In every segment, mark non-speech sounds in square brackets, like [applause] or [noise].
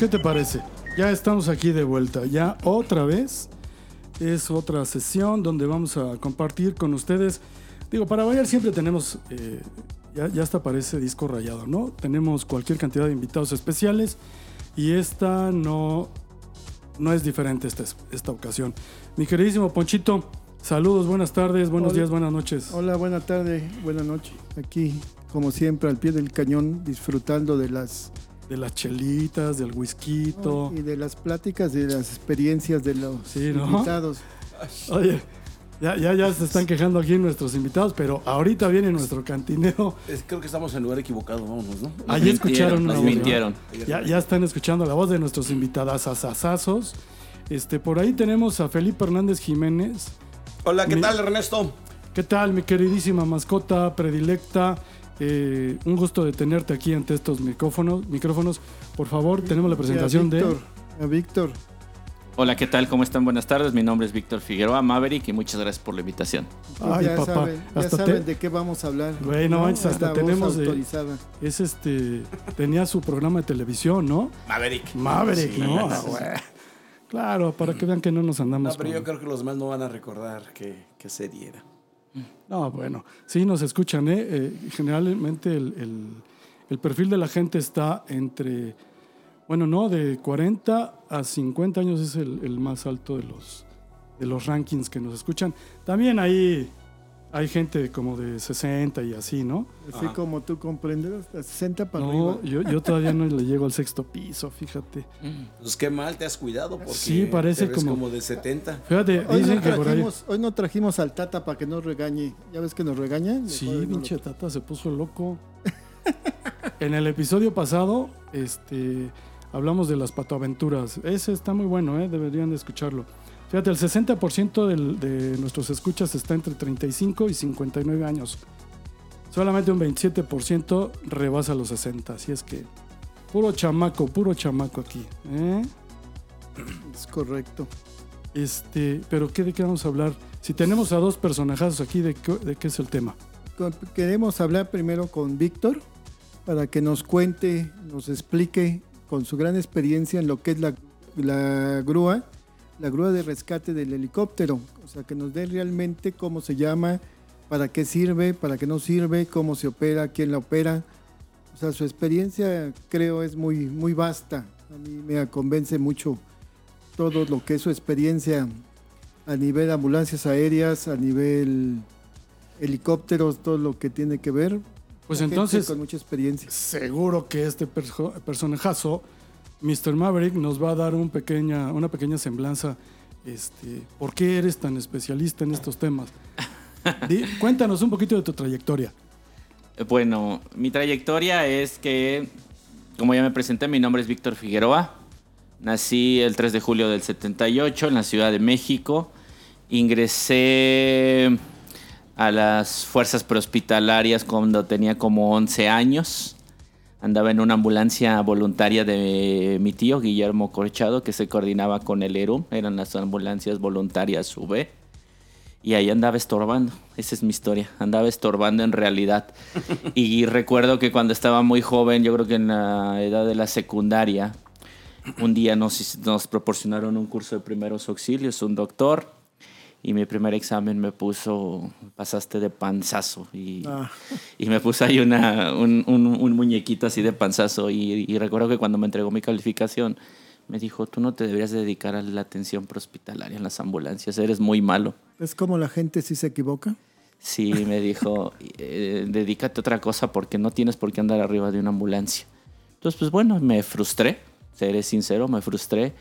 ¿Qué te parece? Ya estamos aquí de vuelta. Ya otra vez es otra sesión donde vamos a compartir con ustedes. Digo, para variar siempre tenemos, eh, ya, ya hasta parece disco rayado, ¿no? Tenemos cualquier cantidad de invitados especiales y esta no, no es diferente esta, esta ocasión. Mi queridísimo Ponchito, saludos, buenas tardes, buenos Hola. días, buenas noches. Hola, buena tarde, buena noche. Aquí, como siempre, al pie del cañón, disfrutando de las De las chelitas, del whisky. y de las pláticas, de las experiencias de los Sí, ¿no? invitados. [laughs] Oye, ya, ya, ya se están quejando aquí nuestros invitados, pero ahorita viene nuestro cantinero. Es- creo que estamos en el lugar equivocado, vámonos, ¿no? Allí escucharon una Nos voz. Ya, ya están escuchando la voz de nuestros invitados asazazos. Este, por ahí tenemos a Felipe Hernández Jiménez. Hola, ¿qué Mi- tal, Ernesto? ¿Qué tal, mi queridísima mascota predilecta? Eh, un gusto de tenerte aquí ante estos micrófonos. micrófonos. Por favor, tenemos la presentación a de... Víctor, A Víctor, Hola, ¿qué tal? ¿Cómo están? Buenas tardes. Mi nombre es Víctor Figueroa Maverick y muchas gracias por la invitación. Ay, ya papá, saben, ya hasta saben te- de qué vamos a hablar. Güey, no manches, hasta tenemos de- autorizada. Es este... Tenía su programa de televisión, ¿no? Maverick. Maverick, Sí. ¿no? Ah. Claro, para que vean que no nos andamos No, pero con- yo creo que los demás no van a recordar que, que serie era. No, bueno, sí nos escuchan, ¿eh? Eh, generalmente el, el- el perfil de la gente está entre, bueno, no, de 40 a 50 años es el, el más alto de los, de los rankings que nos escuchan. También ahí hay gente como de 60 y así, ¿no? Así como tú comprenderás, de 60 para No, arriba. yo, yo todavía no [laughs] le llego al sexto piso, fíjate. Pues qué mal te has cuidado porque Sí, parece te ves como- como de 70. Fíjate, Hoy dicen no, que por ahí... trajimos, hoy no trajimos al Tata para que nos regañe. ¿Ya ves que nos regaña? Sí, Mejor no lo- pinche tata se puso loco. [laughs] en el episodio pasado, este, hablamos de las patoaventuras. Ese está muy bueno, ¿eh? deberían de escucharlo. Fíjate, el 60% del- de nuestros escuchas está entre 35 y 59 años. Solamente un 27% rebasa los 60. Así es que, puro chamaco, puro chamaco aquí. ¿eh? [clears throat] Es correcto. Este, pero ¿qué, ¿de qué vamos a hablar? Si tenemos a dos personajazos aquí, ¿de qué, de qué es el tema? Queremos hablar primero con Víctor para que nos cuente, nos explique con su gran experiencia en lo que es la, la grúa, la grúa de rescate del helicóptero. O sea, que nos dé realmente cómo se llama, para qué sirve, para qué no sirve, cómo se opera, quién la opera. O sea, su experiencia creo es muy, muy vasta. A mí me convence mucho todo lo que es su experiencia a nivel ambulancias aéreas, a nivel helicópteros, todo lo que tiene que ver. Pues entonces, Con mucha experiencia. seguro que este perso- personajazo, Mr. Maverick, nos va a dar un pequeña, una pequeña semblanza. Este, ¿Por qué eres tan especialista en estos temas? [laughs] Di- cuéntanos un poquito de tu trayectoria. Bueno, mi trayectoria es que, como ya me presenté, mi nombre es Víctor Figueroa. Nací el 3 de julio del 78 en la Ciudad de México. Ingresé a las fuerzas prehospitalarias cuando tenía como 11 años. Andaba en una ambulancia voluntaria de mi tío Guillermo Corchado, que se coordinaba con el ERUM. Eran las ambulancias voluntarias UV. Y ahí andaba estorbando. Esa es mi historia. Andaba estorbando en realidad. [laughs] y recuerdo que cuando estaba muy joven, yo creo que en la edad de la secundaria, un día nos, nos proporcionaron un curso de primeros auxilios, un doctor. Y mi primer examen me puso, pasaste de panzazo. Y, Ah. y me puso ahí una, un, un- un muñequito así de panzazo. Y, y recuerdo que cuando me entregó mi calificación, me dijo, tú no te deberías dedicar a la atención prehospitalaria en las ambulancias, eres muy malo. Es como la gente si se equivoca. Sí, me dijo, eh, dedícate a otra cosa porque no tienes por qué andar arriba de una ambulancia. Entonces, pues bueno, me frustré, seré sincero, me frustré,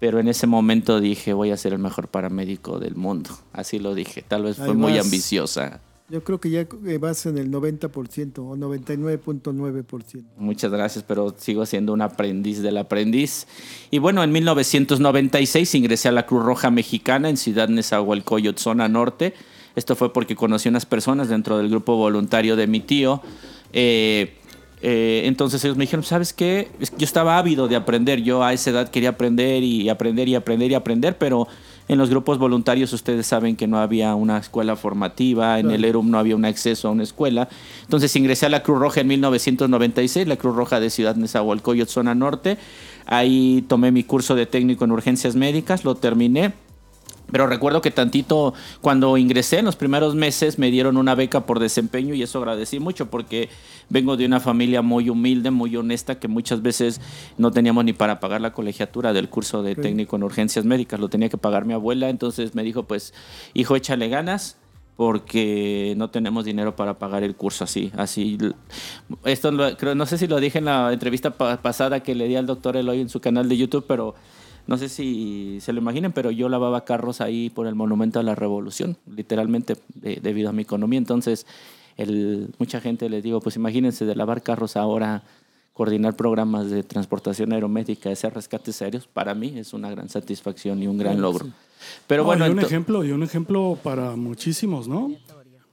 pero en ese momento dije, voy a ser el mejor paramédico del mundo. Así lo dije, tal vez fue muy ambiciosa. Yo creo que ya eh, vas en el 90% o 99.9%. Muchas gracias, pero sigo siendo un aprendiz del aprendiz. Y bueno, en 1996 ingresé a la Cruz Roja Mexicana en Ciudad Nezahualcóyotl, zona norte. Esto fue porque conocí unas personas dentro del grupo voluntario de mi tío. Eh, eh, entonces ellos me dijeron, ¿sabes qué? Yo estaba ávido de aprender. Yo a esa edad quería aprender y aprender y aprender y aprender, pero en los grupos voluntarios ustedes saben que no había una escuela formativa, en el ERUM no había un acceso a una escuela. Entonces ingresé a la Cruz Roja en 1996, la Cruz Roja de Ciudad Nezahualcóyotl, zona norte. Ahí tomé mi curso de técnico en urgencias médicas, lo terminé. Pero recuerdo que tantito cuando ingresé en los primeros meses me dieron una beca por desempeño y eso agradecí mucho porque vengo de una familia muy humilde, muy honesta, que muchas veces no teníamos ni para pagar la colegiatura del curso de técnico en urgencias médicas, lo tenía que pagar mi abuela, entonces me dijo pues hijo échale ganas porque no tenemos dinero para pagar el curso así, así. Esto lo- creo, no sé si lo dije en la entrevista pa- pasada que le di al doctor Eloy en su canal de YouTube, pero no sé si se lo imaginen, pero yo lavaba carros ahí por el Monumento a la Revolución, literalmente de- debido a mi economía. Entonces, el, mucha gente les digo, pues imagínense de lavar carros ahora, coordinar programas de transportación aeromédica, hacer rescates aéreos, para mí es una gran satisfacción y un gran logro. Pero No, bueno, y un ejemplo, y un ejemplo para muchísimos, ¿no?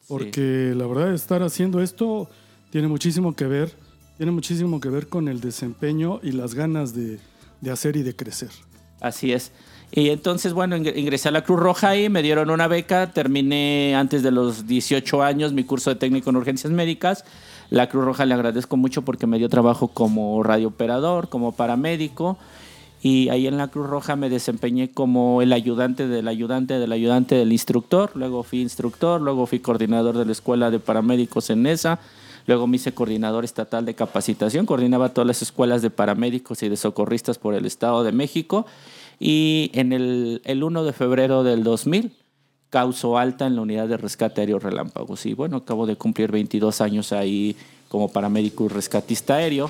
Porque la verdad estar haciendo esto tiene muchísimo que ver, tiene muchísimo que ver con el desempeño y las ganas de, de hacer y de crecer. Así es. Y entonces, bueno, ing- ingresé a la Cruz Roja y me dieron una beca. Terminé antes de los 18 años mi curso de técnico en urgencias médicas. La Cruz Roja le agradezco mucho porque me dio trabajo como radiooperador, como paramédico. Y ahí en la Cruz Roja me desempeñé como el ayudante del ayudante del ayudante del instructor. Luego fui instructor, luego fui coordinador de la escuela de paramédicos en esa. Luego me hice coordinador estatal de capacitación, coordinaba todas las escuelas de paramédicos y de socorristas por el Estado de México. Y en el, el 1 de febrero del 2000 causó alta en la unidad de rescate aéreo Relámpagos. Y bueno, acabo de cumplir 22 años ahí como paramédico y rescatista aéreo.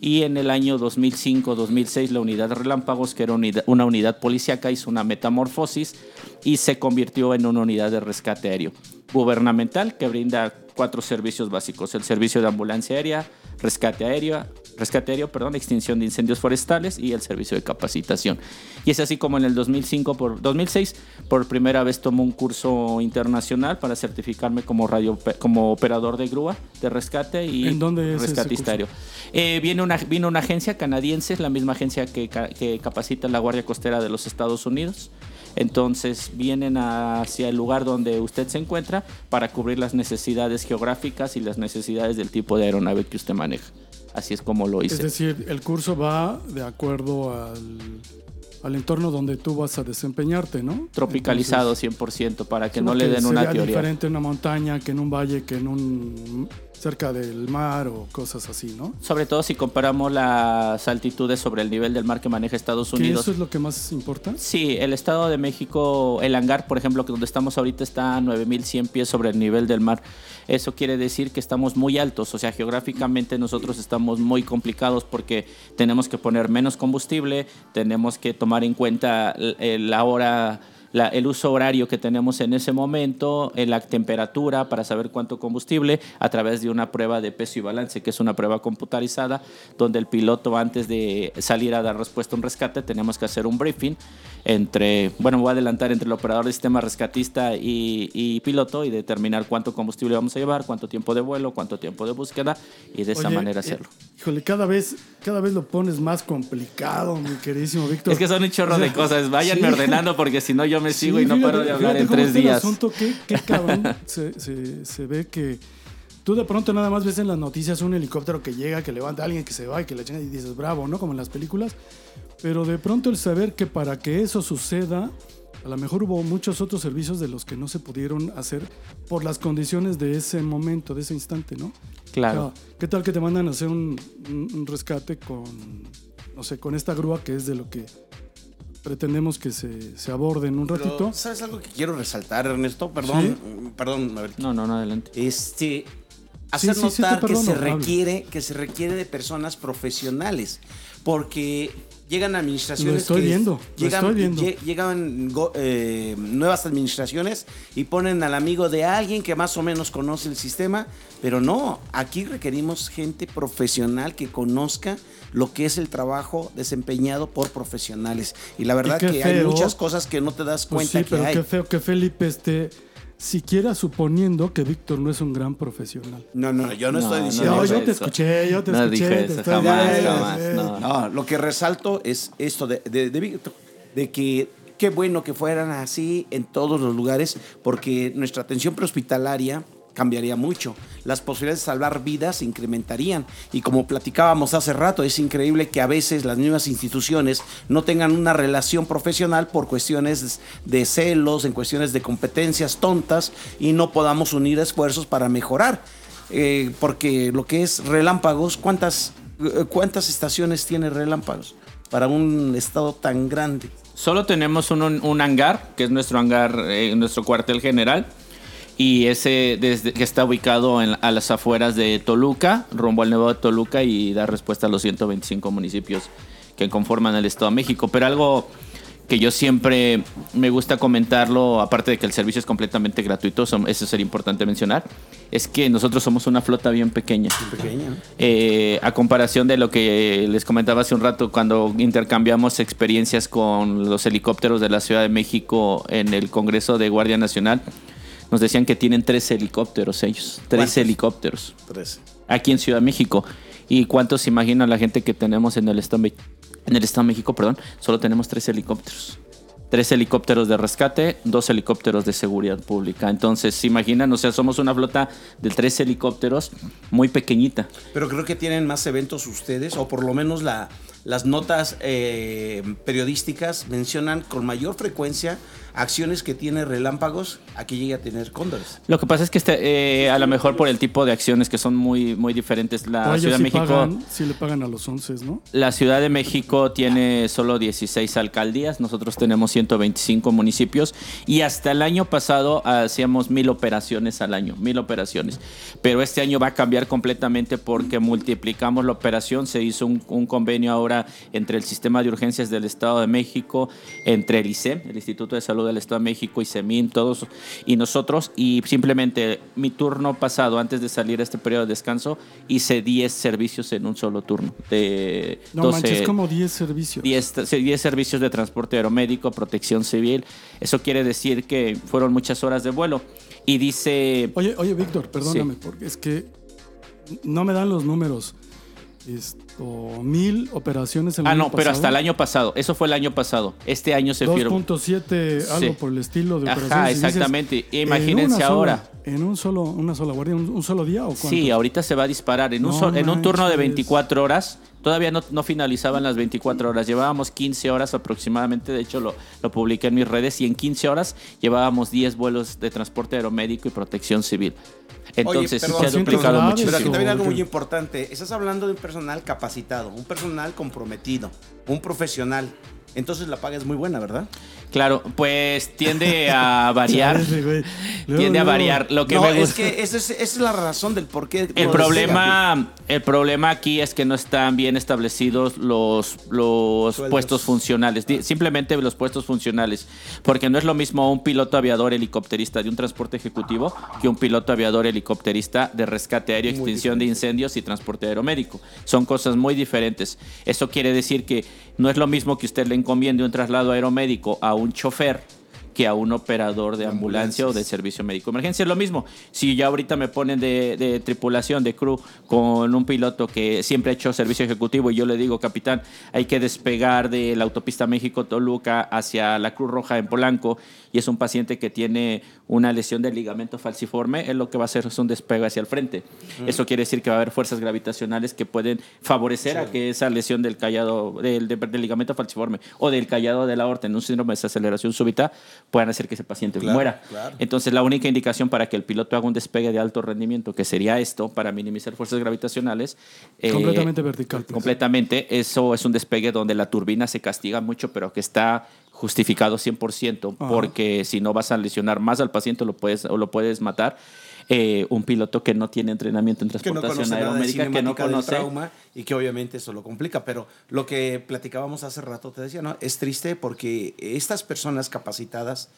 Y en el año 2005-2006 la unidad Relámpagos, que era una unidad policíaca, hizo una metamorfosis y se convirtió en una unidad de rescate aéreo gubernamental que brinda cuatro servicios básicos. El servicio de ambulancia aérea, rescate aéreo, rescate aéreo, perdón, extinción de incendios forestales y el servicio de capacitación. Y es así como en el 2005 por 2006 por primera vez tomo un curso internacional para certificarme como radio como operador de grúa de rescate y ¿En dónde es rescatista aéreo. Eh, viene una, vino una agencia canadiense, es la misma agencia que, que capacita la Guardia Costera de los Estados Unidos. Entonces vienen hacia el lugar donde usted se encuentra para cubrir las necesidades geográficas y las necesidades del tipo de aeronave que usted maneja. Así es como lo hice. Es decir, el curso va de acuerdo al, al entorno donde tú vas a desempeñarte, ¿no? Tropicalizado Entonces, 100% para que no le den una sería teoría. diferente en una montaña que en un valle, que en un cerca del mar o cosas así, ¿no? Sobre todo si comparamos las altitudes sobre el nivel del mar que maneja Estados Que Unidos. eso es lo que más importa. Sí, el Estado de México, el hangar, por ejemplo, que donde estamos ahorita está a 9100 pies sobre el nivel del mar. Eso quiere decir que estamos muy altos, o sea, geográficamente nosotros estamos muy complicados porque tenemos que poner menos combustible, tenemos que tomar en cuenta el- la hora la- el uso horario que tenemos en ese momento, en la temperatura para saber cuánto combustible a través de una prueba de peso y balance, que es una prueba computarizada, donde el piloto antes de salir a dar respuesta a un rescate tenemos que hacer un briefing entre, bueno, me voy a adelantar entre el operador de sistema rescatista y, y piloto y determinar cuánto combustible vamos a llevar, cuánto tiempo de vuelo, cuánto tiempo de búsqueda y de esa Oye, manera eh, hacerlo. híjole, cada vez, cada vez lo pones más complicado, mi queridísimo Víctor. Es que son un chorro O sea, de cosas, váyanme sí. ordenando porque si no yo me sigo Sí, y no fíjate- paro de hablar en tres está el días. asunto, qué, qué [laughs] cabrón se, se- se ve que tú de pronto nada más ves en las noticias un helicóptero que llega, que levanta a alguien, que se va y que le chinga y dices, bravo, ¿no? Como en las películas. Pero de pronto el saber que para que eso suceda, a lo mejor hubo muchos otros servicios de los que no se pudieron hacer por las condiciones de ese momento, de ese instante, ¿no? Claro. O sea, ¿Qué tal que te mandan a hacer un, un- un rescate con, no sé, con esta grúa que es de lo que pretendemos que se, se aborde en un Pero, ratito? ¿Sabes algo que quiero resaltar, Ernesto? Perdón, perdón, Maverick. No, no, no, adelante. Este, hacer sí, sí, te notar que se requiere que se requiere de personas profesionales porque llegan administraciones Lo estoy que viendo, lo llegan, estoy viendo. lle- llegan eh, nuevas administraciones y ponen al amigo de alguien que más o menos conoce el sistema pero no aquí requerimos gente profesional que conozca lo que es el trabajo desempeñado por profesionales y la verdad que hay muchas cosas que no te das Pues cuenta sí, que pero hay qué feo que Felipe esté siquiera suponiendo que Víctor no es un gran profesional. no no yo no, No, estoy diciendo No, yo eso. te escuché, yo te No escuché. dijo te eso, estoy- jamás, Eh, jamás, eh. no. No, lo que resalto es esto de, de, de Víctor, de que qué bueno que fueran así en todos los lugares, porque nuestra atención prehospitalaria cambiaría mucho. Las posibilidades de salvar vidas se incrementarían. Y como platicábamos hace rato, es increíble que a veces las mismas instituciones no tengan una relación profesional por cuestiones de celos, en cuestiones de competencias tontas y no podamos unir esfuerzos para mejorar. Eh, porque lo que es relámpagos, ¿cuántas, eh, ¿cuántas estaciones tiene relámpagos para un estado tan grande? Solo tenemos un, un hangar, que es nuestro hangar, eh, nuestro cuartel general. Y ese desde, que está ubicado en- a las afueras de Toluca, rumbo al Nuevo de Toluca, y da respuesta a los 125 municipios que conforman el Estado de México. Pero algo que yo siempre me gusta comentarlo, aparte de que el servicio es completamente gratuito, eso sería importante mencionar, es que nosotros somos una flota bien pequeña. Pequeña. Eh, a comparación de lo que les comentaba hace un rato cuando intercambiamos experiencias con los helicópteros de la Ciudad de México en el Congreso de Guardia Nacional, nos decían que tienen tres helicópteros ellos, tres ¿Cuántos? helicópteros Tres. aquí en Ciudad de México. ¿Y cuántos se imaginan la gente que tenemos en el Estado, en el Estado de México? Perdón, solo tenemos tres helicópteros. Tres helicópteros de rescate, dos helicópteros de seguridad pública. Entonces, ¿se imaginan? O sea, somos una flota de tres helicópteros muy pequeñita. Pero creo que tienen más eventos ustedes, o por lo menos la, las notas eh, periodísticas mencionan con mayor frecuencia acciones que tiene relámpagos a que llegue a tener cóndores. Lo que pasa es que este, eh, a lo mejor por el tipo de acciones que son muy, muy diferentes, la Ciudad de sí México... pagan, sí le pagan a los 11, ¿no? La Ciudad de México tiene solo 16 alcaldías, nosotros tenemos 125 municipios y hasta el año pasado hacíamos mil operaciones al año, mil operaciones. Pero este año va a cambiar completamente porque multiplicamos la operación, se hizo un, un convenio ahora entre el Sistema de Urgencias del Estado de México, entre el ICEM, el Instituto de Salud del Estado de México y CEMIN, todos y nosotros y simplemente mi turno pasado antes de salir a este periodo de descanso hice 10 servicios en un solo turno de No 12, manches, como 10 servicios. 10, t- 10 servicios de transporte aeromédico, protección civil. Eso quiere decir que fueron muchas horas de vuelo. Y dice, Oye, oye, Víctor, perdóname, porque es que no me dan los números. Esto, mil operaciones en el ah, año no, pero hasta el año pasado. Eso fue el año pasado. Este año se firmó. 2.7, algo Sí. por el estilo de Ajá, operaciones. Dices, exactamente. ¿en Imagínense sola- ahora. en un solo, una sola guardia, un, un solo día o cuánto? Sí, ahorita se va a disparar. En un, No en un turno de manches. 24 horas, todavía no, no finalizaban las 24 horas. Llevábamos 15 horas aproximadamente. De hecho, lo, lo publiqué en mis redes. Y en 15 horas llevábamos 10 vuelos de transporte aeromédico y protección civil. Entonces, sí perdón, se ha duplicado Pero aquí también algo muy importante. Estás hablando de un personal capacitado, un personal comprometido, un profesional. Entonces la paga es muy buena, ¿verdad? Claro, pues tiende a [laughs] variar. Tiende a variar. Lo que no, me es que esa es, esa es la razón del por qué. El problema, el problema aquí es que no están bien establecidos los, los Sueldos. puestos funcionales, simplemente los puestos funcionales, porque no es lo mismo un piloto aviador helicópterista de un transporte ejecutivo que un piloto aviador helicópterista de rescate aéreo, Muy extinción de incendios y transporte aeromédico. Son cosas muy diferentes. Eso quiere decir que no es lo mismo que usted le encomiende un traslado aeromédico a un chofer que a un operador de ambulancia o de servicio médico emergencia. Es lo mismo. Si ya ahorita me ponen de, de tripulación, de crew, con un piloto que siempre ha hecho servicio ejecutivo y yo le digo, capitán, hay que despegar de la autopista México-Toluca hacia la Cruz Roja en Polanco y es un paciente que tiene una lesión del ligamento falciforme, él lo que va a hacer es un despegue hacia el frente. Eso quiere decir que va a haber fuerzas gravitacionales que pueden favorecer a que esa lesión del callado, del, del- del ligamento falciforme o del callado de la aorta en un síndrome de desaceleración súbita puedan hacer que ese paciente Claro, muera. claro. Entonces, la única indicación para que el piloto haga un despegue de alto rendimiento, que sería esto, para minimizar fuerzas gravitacionales. eh, Completamente vertical. pues. Completamente. Eso es un despegue donde la turbina se castiga mucho, pero que está justificado 100%, Ajá. porque si no vas a lesionar más al paciente lo puedes, o lo puedes matar. eh, un piloto que no tiene entrenamiento en que no transportación aeromédica, que no cinemática del conoce. trauma y que obviamente eso lo complica. Pero lo que platicábamos hace rato, te decía, ¿no? Es triste porque estas personas capacitadas,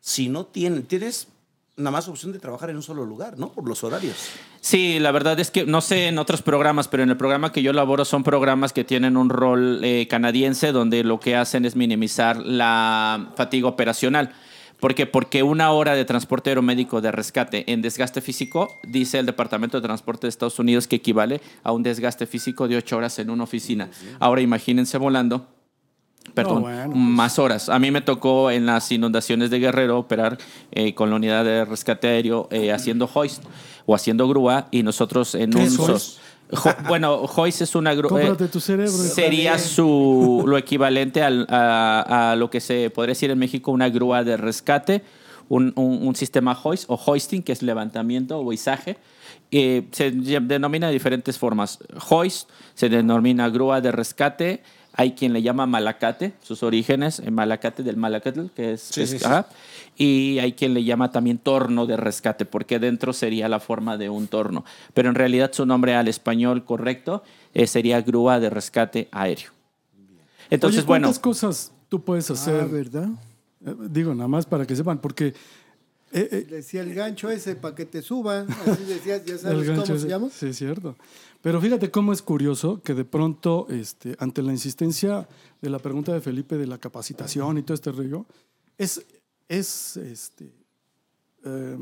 si no tienen, tienes nada más opción de trabajar en un solo lugar, ¿no? Por los horarios. Sí, la verdad es que no sé en otros programas, pero en el programa que yo laboro son programas que tienen un rol eh, canadiense donde lo que hacen es minimizar la fatiga operacional. ¿Por qué? Porque una hora de transporte aeromédico de rescate en desgaste físico, dice el Departamento de Transporte de Estados Unidos que equivale a un desgaste físico de ocho horas en una oficina. Ahora imagínense volando Perdón, No, bueno, pues. más horas. A mí me tocó en las inundaciones de Guerrero operar eh, con la unidad de rescate aéreo eh, haciendo hoist o haciendo grúa y nosotros en ¿Qué un... Jo- bueno, hoist es una grúa... Cómprate tu cerebro. Sería su, lo equivalente al- a, a lo que se podría decir en México una grúa de rescate, un, un- un sistema hoist o hoisting, que es levantamiento o izaje. Eh, se denomina de diferentes formas. Hoist se denomina grúa de rescate. Hay quien le llama malacate, sus orígenes, en malacate del malacatl, que es... Sí, es- sí, sí. ajá. Y hay quien le llama también torno de rescate, porque dentro sería la forma de un torno. Pero en realidad su nombre al español correcto eh, sería grúa de rescate aéreo. Entonces, Oye, bueno, ¿cuántas cosas tú puedes hacer? Ah, ¿verdad? Eh, Digo, nada más para que sepan, porque eh, eh, Decía el gancho ese para que te suban. Así decías, ya sabes cómo ese- se llama. Sí, es cierto. Pero fíjate cómo es curioso que de pronto, este, ante la insistencia de la pregunta de Felipe de la capacitación y todo este rollo, es, es este, eh,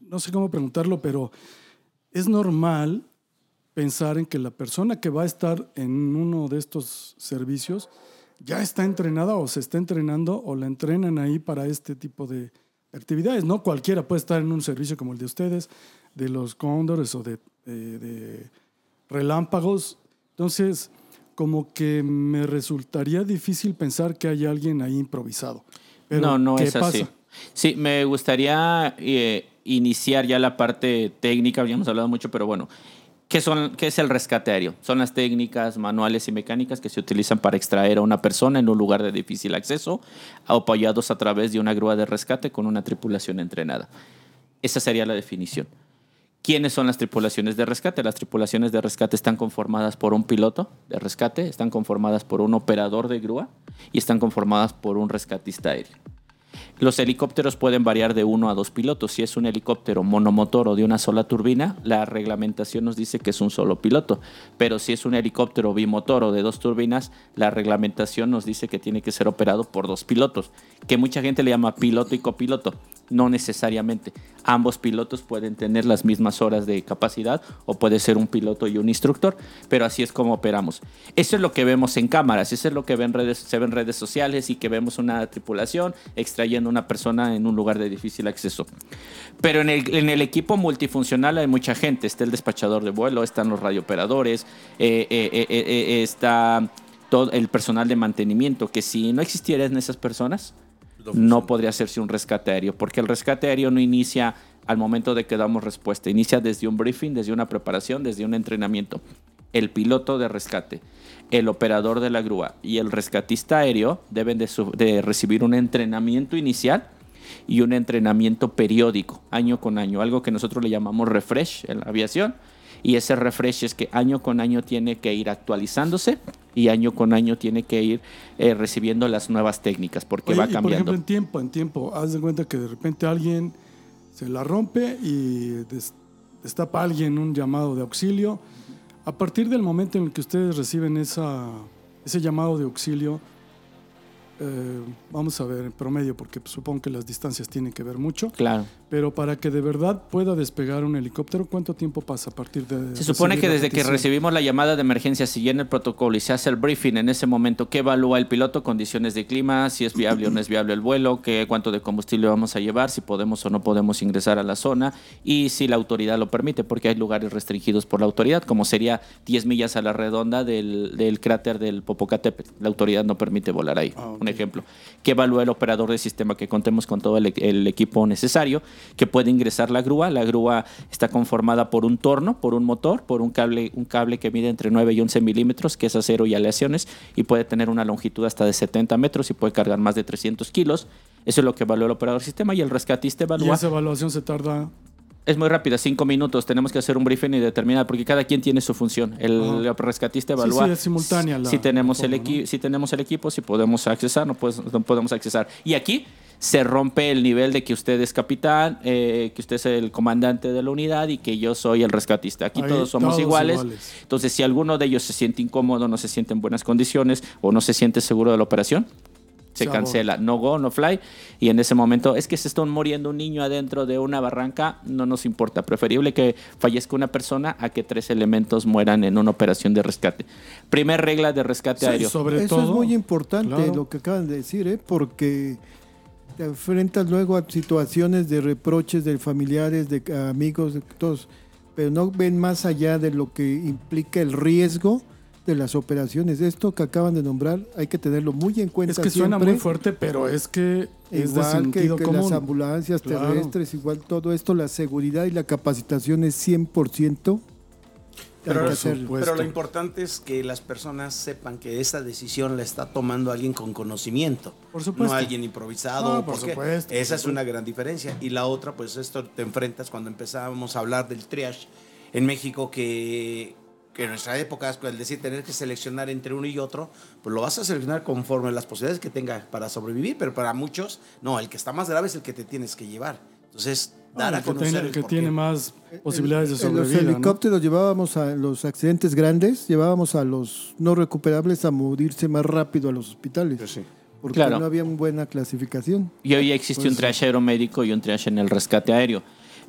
no sé cómo preguntarlo, pero es normal pensar en que la persona que va a estar en uno de estos servicios ya está entrenada o se está entrenando o la entrenan ahí para este tipo de actividades. No cualquiera puede estar en un servicio como el de ustedes, de los cóndores o de, de relámpagos. Entonces, como que me resultaría difícil pensar que hay alguien ahí improvisado. Pero, no, no ¿qué es así. pasa? Sí, me gustaría eh, iniciar ya la parte técnica, habíamos hablado mucho, pero bueno, ¿qué, son, ¿qué es el rescate aéreo? Son las técnicas manuales y mecánicas que se utilizan para extraer a una persona en un lugar de difícil acceso, apoyados a través de una grúa de rescate con una tripulación entrenada. Esa sería la definición. ¿Quiénes son las tripulaciones de rescate? Las tripulaciones de rescate están conformadas por un piloto de rescate, están conformadas por un operador de grúa y están conformadas por un rescatista aéreo. Los helicópteros pueden variar de uno a dos pilotos. Si es un helicóptero monomotor o de una sola turbina, la reglamentación nos dice que es un solo piloto. Pero si es un helicóptero bimotor o de dos turbinas, la reglamentación nos dice que tiene que ser operado por dos pilotos. Que mucha gente le llama piloto y copiloto. No necesariamente. Ambos pilotos pueden tener las mismas horas de capacidad o puede ser un piloto y un instructor, pero así es como operamos. Eso es lo que vemos en cámaras, eso es lo que ven redes, se ve en redes sociales y que vemos una tripulación extrayendo una persona en un lugar de difícil acceso. Pero en el, en el equipo multifuncional hay mucha gente. Está el despachador de vuelo, están los radiooperadores, eh, eh, eh, eh, eh, está todo el personal de mantenimiento, que si no existieran esas personas, no podría hacerse un rescate aéreo, porque el rescate aéreo no inicia al momento de que damos respuesta, inicia desde un briefing, desde una preparación, desde un entrenamiento. El piloto de rescate, el operador de la grúa y el rescatista aéreo deben de, su- de recibir un entrenamiento inicial y un entrenamiento periódico, año con año, algo que nosotros le llamamos refresh en la aviación. Y ese refresh es que año con año tiene que ir actualizándose y año con año tiene que ir eh, recibiendo las nuevas técnicas porque Oye, va y por cambiando. ejemplo, en tiempo, en tiempo, haz de cuenta que de repente alguien se la rompe y des- destapa a alguien un llamado de auxilio. A partir del momento en el que ustedes reciben esa, ese llamado de auxilio, eh, vamos a ver en promedio, porque supongo que las distancias tienen que ver mucho, Claro. pero para que de verdad pueda despegar un helicóptero, ¿cuánto tiempo pasa a partir de... Se supone que desde que recibimos la llamada de emergencia, si llena el protocolo y se hace el briefing en ese momento, ¿qué evalúa el piloto? Condiciones de clima, si es viable o no es viable el vuelo, qué, cuánto de combustible vamos a llevar, si podemos o no podemos ingresar a la zona y si la autoridad lo permite, porque hay lugares restringidos por la autoridad, como sería 10 millas a la redonda del, del cráter del Popocatépetl. La autoridad no permite volar ahí, Ah, un ejemplo. ¿Qué evalúa el operador del sistema? Que contemos con todo el, e- el equipo necesario, que puede ingresar la grúa. La grúa está conformada por un torno, por un motor, por un cable, un cable que mide entre 9 y 11 milímetros, que es acero y aleaciones, y puede tener una longitud hasta de 70 metros y puede cargar más de 300 kilos. Eso es lo que evalúa el operador del sistema y el rescatista Y evalúa esa evaluación se tarda Es muy rápida, cinco minutos. Tenemos que hacer un briefing y determinar, porque cada quien tiene su función. El rescatista evalúa sí, es simultánea la- si, tenemos la el forma, ¿no? si tenemos el equipo, si podemos accesar, no, pues- no podemos accesar. Y aquí se rompe el nivel de que usted es capitán, eh, que usted es el comandante de la unidad y que yo soy el rescatista. Aquí Ahí todos somos todos iguales. iguales. Entonces, si alguno de ellos se siente incómodo, no se siente en buenas condiciones o no se siente seguro de la operación, se cancela. No go, no fly. Y en ese momento, es que se está muriendo un niño adentro de una barranca, no nos importa. Preferible que fallezca una persona a que tres elementos mueran en una operación de rescate. Primer regla de rescate Sí, aéreo. sobre Eso todo, es muy importante claro. lo que acaban de decir, ¿eh? porque te enfrentas luego a situaciones de reproches de familiares, de amigos, de todos, pero no ven más allá de lo que implica el riesgo de las operaciones. Esto que acaban de nombrar hay que tenerlo muy en cuenta Es que suena muy fuerte, pero es que es de Igual que, sentido que común. las ambulancias Claro. terrestres, igual todo esto, la seguridad y la capacitación es 100%. Pero, que pero lo importante es que las personas sepan que esa decisión la está tomando alguien con conocimiento. Por supuesto. No alguien improvisado. No, por supuesto, por Esa es supuesto. una gran diferencia. Y la otra, pues esto te enfrentas cuando empezábamos a hablar del triage en México, que, que en nuestra época, pues, el decir tener que seleccionar entre uno y otro, pues lo vas a seleccionar conforme las posibilidades que tenga para sobrevivir, pero para muchos, no, el que está más grave es el que te tienes que llevar. Entonces, dar Ah, a el que conocer tiene, el que por qué. tiene más posibilidades de En los sobrevida. ¿no? helicópteros llevábamos a los accidentes grandes, llevábamos a los no recuperables a morirse más rápido a los hospitales. Pues sí. Porque Claro. no había una buena clasificación. Y hoy ya existe un triage aeromédico y un triage en el rescate aéreo.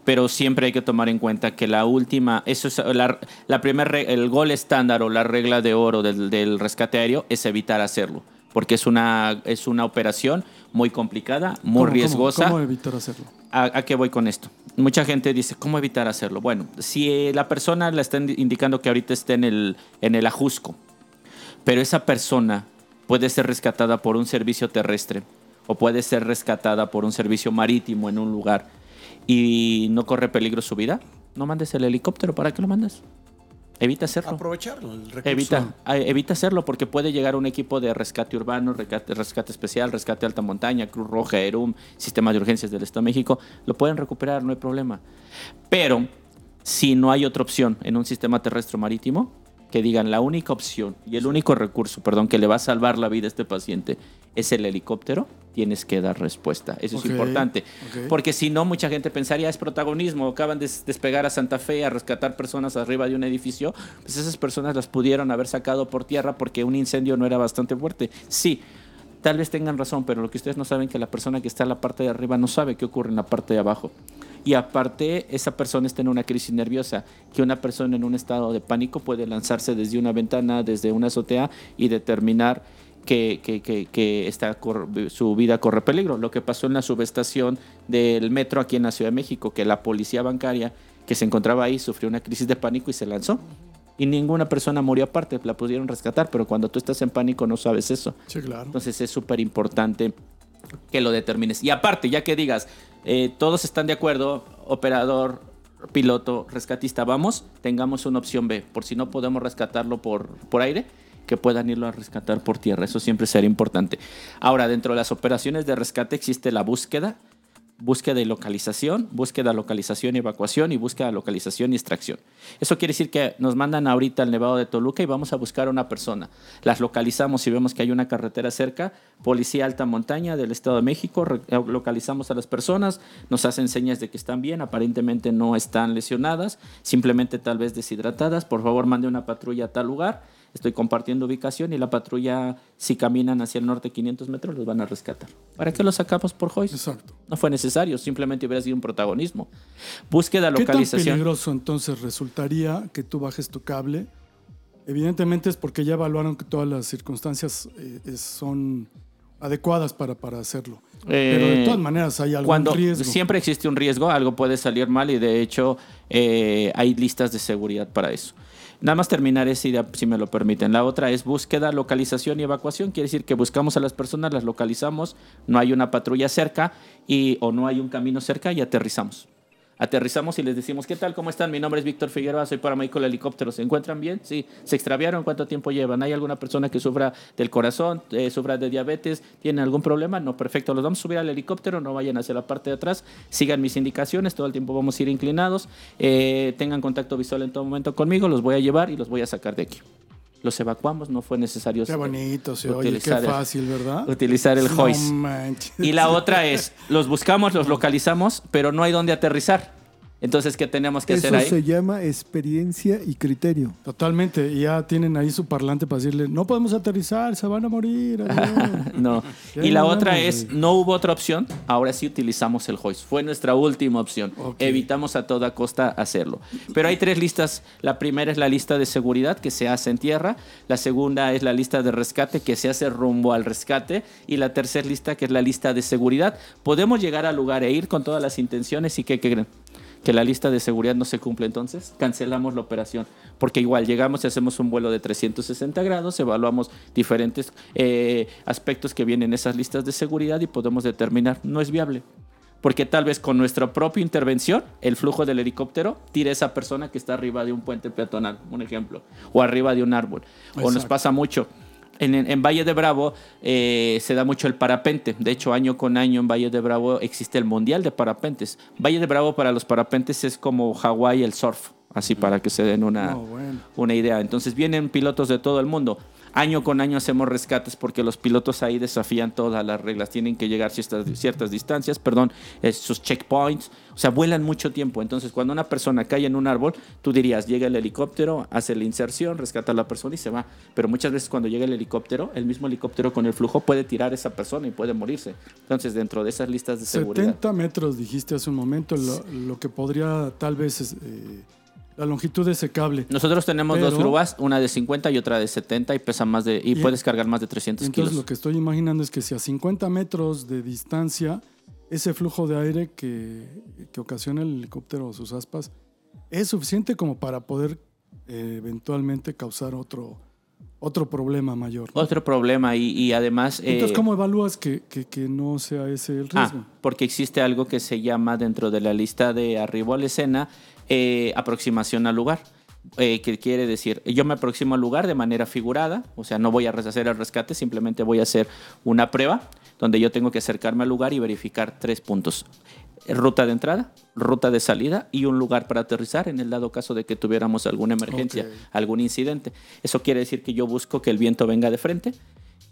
Pero siempre hay que tomar en cuenta que la última, eso es la, la primer, el gol estándar o la regla de oro del, del rescate aéreo es evitar hacerlo. Porque es una, es una operación muy complicada, muy ¿Cómo- riesgosa. ¿Cómo, cómo evitar hacerlo? ¿A, a qué voy con esto? Mucha gente dice, ¿cómo evitar hacerlo? Bueno, si eh, la persona le está indi- indicando que ahorita está en el, en el ajusco, pero esa persona puede ser rescatada por un servicio terrestre o puede ser rescatada por un servicio marítimo en un lugar y no corre peligro su vida, no mandes el helicóptero. ¿Para qué lo mandas? Evita hacerlo. Aprovecharlo, el recurso. Evita, evita hacerlo porque puede llegar un equipo de rescate urbano, rescate, rescate especial, rescate alta montaña, Cruz Roja, ERUM, Sistema de Urgencias del Estado de México. Lo pueden recuperar, no hay problema. Pero si no hay otra opción en un sistema terrestre o marítimo, que digan la única opción y el único recurso, perdón, que le va a salvar la vida a este paciente es el helicóptero, tienes que dar respuesta. Eso es importante. Porque si no, mucha gente pensaría es protagonismo. Acaban de des- despegar a Santa Fe a rescatar personas arriba de un edificio. Pues esas personas las pudieron haber sacado por tierra porque un incendio no era bastante fuerte. Sí, tal vez tengan razón, pero lo que ustedes no saben es que la persona que está en la parte de arriba no sabe qué ocurre en la parte de abajo. Y aparte, esa persona está en una crisis nerviosa, que una persona en un estado de pánico puede lanzarse desde una ventana, desde una azotea y determinar que, que- que- que su vida corre peligro. Lo que pasó en la subestación del metro aquí en la Ciudad de México, que la policía bancaria que se encontraba ahí sufrió una crisis de pánico y se lanzó. Y ninguna persona murió aparte, la pudieron rescatar, pero cuando tú estás en pánico no sabes eso. Sí, claro. Entonces es súper importante que lo determines. Y aparte, ya que digas, eh, todos están de acuerdo, operador, piloto, rescatista, vamos, tengamos una opción B, por si no podemos rescatarlo por, por aire, que puedan irlo a rescatar por tierra. Eso siempre será importante. Ahora, dentro de las operaciones de rescate existe la búsqueda, búsqueda y localización, búsqueda, localización y evacuación y búsqueda, localización y extracción. Eso quiere decir que nos mandan ahorita al Nevado de Toluca y vamos a buscar a una persona. Las localizamos y vemos que hay una carretera cerca, policía alta montaña del Estado de México, eh, localizamos a las personas, nos hacen señas de que están bien, aparentemente no están lesionadas, simplemente tal vez deshidratadas, por favor mande una patrulla a tal lugar, estoy compartiendo ubicación y la patrulla, si caminan hacia el norte 500 metros, los van a rescatar. ¿Para qué los sacamos por Joyce? Exacto. No fue necesario, simplemente hubiera sido un protagonismo. Búsqueda, ¿Qué tan localización. peligroso entonces resultaría que tú bajes tu cable? Evidentemente es porque ya evaluaron que todas las circunstancias eh, son adecuadas para, para hacerlo. Pero de Eh, todas maneras hay algún Cuando riesgo. siempre existe un riesgo, algo puede salir mal y de hecho eh, hay listas de seguridad para eso. Nada más terminar esa idea, si me lo permiten. La otra es búsqueda, localización y evacuación. Quiere decir que buscamos a las personas, las localizamos, no hay una patrulla cerca y, o no hay un camino cerca y aterrizamos. Aterrizamos y les decimos, ¿qué tal? ¿Cómo están? Mi nombre es Víctor Figueroa, soy paramédico del helicóptero. ¿Se encuentran bien? Sí. ¿Se extraviaron? ¿Cuánto tiempo llevan? ¿Hay alguna persona que sufra del corazón, eh, sufra de diabetes? ¿Tiene algún problema? No, perfecto. Los vamos a subir al helicóptero, no vayan hacia la parte de atrás, sigan mis indicaciones, todo el tiempo vamos a ir inclinados, eh, tengan contacto visual en todo momento conmigo, los voy a llevar y los voy a sacar de aquí. Los evacuamos, no fue necesario Qué bonito, se oye, qué utilizar fácil, ¿verdad? utilizar el No hoist. manches. Y la otra es, los buscamos, los localizamos, pero no hay dónde aterrizar. Entonces, ¿qué tenemos que Eso hacer ahí? se llama experiencia y criterio. Totalmente, y ya tienen ahí su parlante para decirle, no podemos aterrizar, se van a morir. adiós". [laughs] No. Y la no otra es, güey. no hubo otra opción, ahora sí utilizamos el hoist. Fue nuestra última opción. Evitamos a toda costa hacerlo. Pero hay tres listas. La primera es la lista de seguridad que se hace en tierra. La segunda es la lista de rescate que se hace rumbo al rescate. Y la tercera lista que es la lista de seguridad. Podemos llegar al lugar e ir con todas las intenciones y ¿qué qué creen? Que la lista de seguridad no se cumple, entonces cancelamos la operación. Porque igual llegamos y hacemos un vuelo de 360 grados, evaluamos diferentes eh, aspectos que vienen en esas listas de seguridad y podemos determinar, no es viable. Porque tal vez con nuestra propia intervención, el flujo del helicóptero tire a esa persona que está arriba de un puente peatonal, un ejemplo, o arriba de un árbol. O nos pasa mucho. En, en- Valle de Bravo eh, se da mucho el parapente. De hecho, año con año en Valle de Bravo existe el Mundial de Parapentes. Valle de Bravo para los parapentes es como Hawái el surf, así para que se den una, bueno. una idea. Entonces vienen pilotos de todo el mundo. Año con año hacemos rescates porque los pilotos ahí desafían todas las reglas. Tienen que llegar ciertas, ciertas distancias, perdón, sus checkpoints. O sea, vuelan mucho tiempo. Entonces, cuando una persona cae en un árbol, tú dirías, llega el helicóptero, hace la inserción, rescata a la persona y se va. Pero muchas veces cuando llega el helicóptero, el mismo helicóptero con el flujo puede tirar a esa persona y puede morirse. Entonces, dentro de esas listas de seguridad. 70 metros dijiste hace un momento, lo, lo que podría tal vez eh, la longitud de ese cable. Nosotros tenemos dos grúas, una de 50 y otra de 70 y pesa más de y, Y- puedes cargar más de 300 Entonces kilos. lo que estoy imaginando es que si a 50 metros de distancia, ese flujo de aire que, que ocasiona el helicóptero o sus aspas es suficiente como para poder eh, eventualmente causar otro, otro problema mayor. ¿no? Otro problema y, y además... eh, Entonces, ¿cómo evalúas que, que- que no sea ese el ah, riesgo? porque existe algo que se llama dentro de la lista de arribo a la escena eh, aproximación al lugar. Eh, que quiere decir, yo me aproximo al lugar de manera figurada, o sea, no voy a hacer el rescate, simplemente voy a hacer una prueba donde yo tengo que acercarme al lugar y verificar tres puntos. Ruta de entrada, ruta de salida y un lugar para aterrizar en el dado caso de que tuviéramos alguna emergencia, algún incidente. Eso quiere decir que yo busco que el viento venga de frente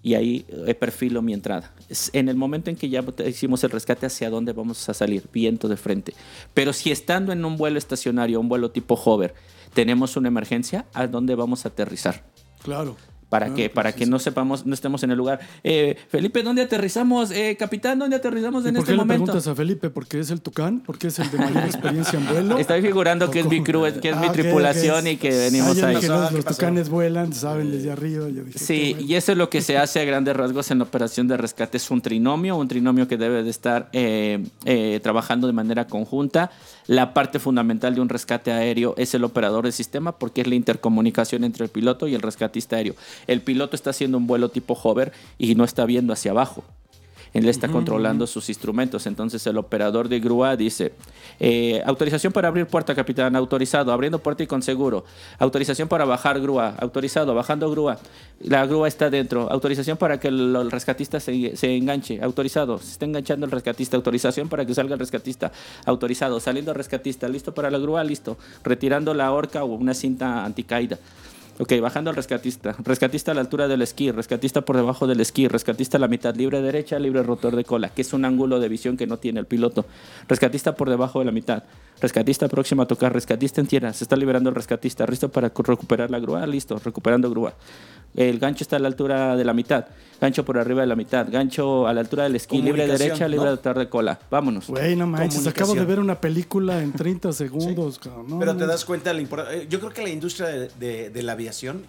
y ahí eh, perfilo mi entrada. En el momento en que ya hicimos el rescate, ¿hacia dónde vamos a salir? Viento de frente. Pero si estando en un vuelo estacionario, un vuelo tipo hover, tenemos una emergencia, ¿a dónde vamos a aterrizar? Claro. ¿Para Ah, que pues Para sí, que sí. no sepamos, no estemos en el lugar. Eh, Felipe, ¿dónde aterrizamos? Eh, capitán, ¿dónde aterrizamos ¿Y en por este qué le momento? preguntas a Felipe? ¿Porque es el Tucán? ¿Porque es el de mayor experiencia en vuelo? Estoy figurando ¿O que es mi crew, que es mi Ah, tripulación y que venimos Ah, ahí. dije, ¿Qué no, pasó? los ¿Qué pasó? tucanes vuelan, saben desde arriba. Yo dije, Sí, qué bueno. y eso es lo que se hace a grandes rasgos en la operación de rescate. Es un trinomio, un trinomio que debe de estar eh, eh, trabajando de manera conjunta. La parte fundamental de un rescate aéreo es el operador del sistema porque es la intercomunicación entre el piloto y el rescatista aéreo. El piloto está haciendo un vuelo tipo hover y no está viendo hacia abajo. Él está controlando sus instrumentos. Entonces el operador de grúa dice, eh, autorización para abrir puerta, capitán, autorizado, abriendo puerta y con seguro. Autorización para bajar grúa, autorizado, bajando grúa. La grúa está dentro. Autorización para que el, el rescatista se, se enganche, autorizado. Se está enganchando el rescatista. Autorización para que salga el rescatista, autorizado. Saliendo el rescatista, listo para la grúa, listo. Retirando la horca o una cinta anticaída. Ok, bajando al rescatista. Rescatista a la altura del esquí, rescatista por debajo del esquí, rescatista a la mitad, libre derecha, libre rotor de cola, que es un ángulo de visión que no tiene el piloto. Rescatista por debajo de la mitad. Rescatista próximo a tocar, rescatista en tierra, se está liberando el rescatista, listo para cu- recuperar la grúa, listo, recuperando grúa. El gancho está a la altura de la mitad, gancho por arriba de la mitad, gancho a la altura del esquí, libre derecha, libre ¿no? rotor de cola. Vámonos. Güey, no manches, acabo de ver una película en 30 segundos. cabrón. No, Pero te das cuenta de la importancia. Yo creo que la industria de, de- de la aviación,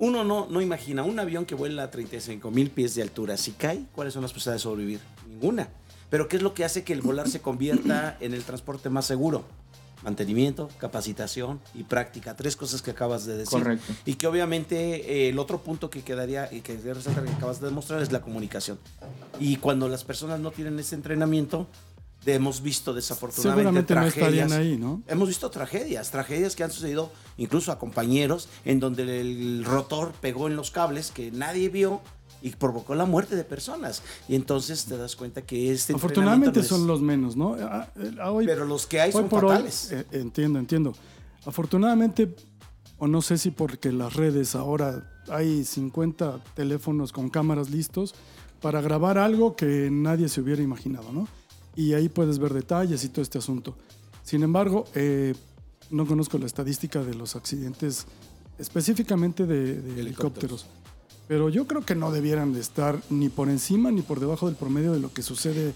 uno no, no imagina un avión que vuela a 35 mil pies de altura. Si cae, ¿cuáles son las posibilidades de sobrevivir? Ninguna. Pero ¿qué es lo que hace que el volar se convierta [clears throat] en el transporte más seguro? Mantenimiento, capacitación y práctica. Tres cosas que acabas de decir. Correcto. Y que obviamente eh, el otro punto que quedaría y que resaltar que acabas de demostrar es la comunicación. Y cuando las personas no tienen ese entrenamiento, hemos visto desafortunadamente no tragedias. estarían ahí, ¿no? Hemos visto tragedias, tragedias que han sucedido incluso a compañeros en donde el rotor pegó en los cables que nadie vio y provocó la muerte de personas. Y entonces te das cuenta que este Afortunadamente es- son los menos, ¿no? Ah, eh, ah, hoy- Pero los que hay son por hoy, fatales. eh, entiendo, entiendo. Afortunadamente, o no sé si porque las redes ahora hay 50 teléfonos con cámaras listos para grabar algo que nadie se hubiera imaginado, ¿no? Y ahí puedes ver detalles y todo este asunto. Sin embargo, eh, no conozco la estadística de los accidentes específicamente de, de helicópteros. Pero yo creo que no debieran de estar ni por encima ni por debajo del promedio de lo que sucede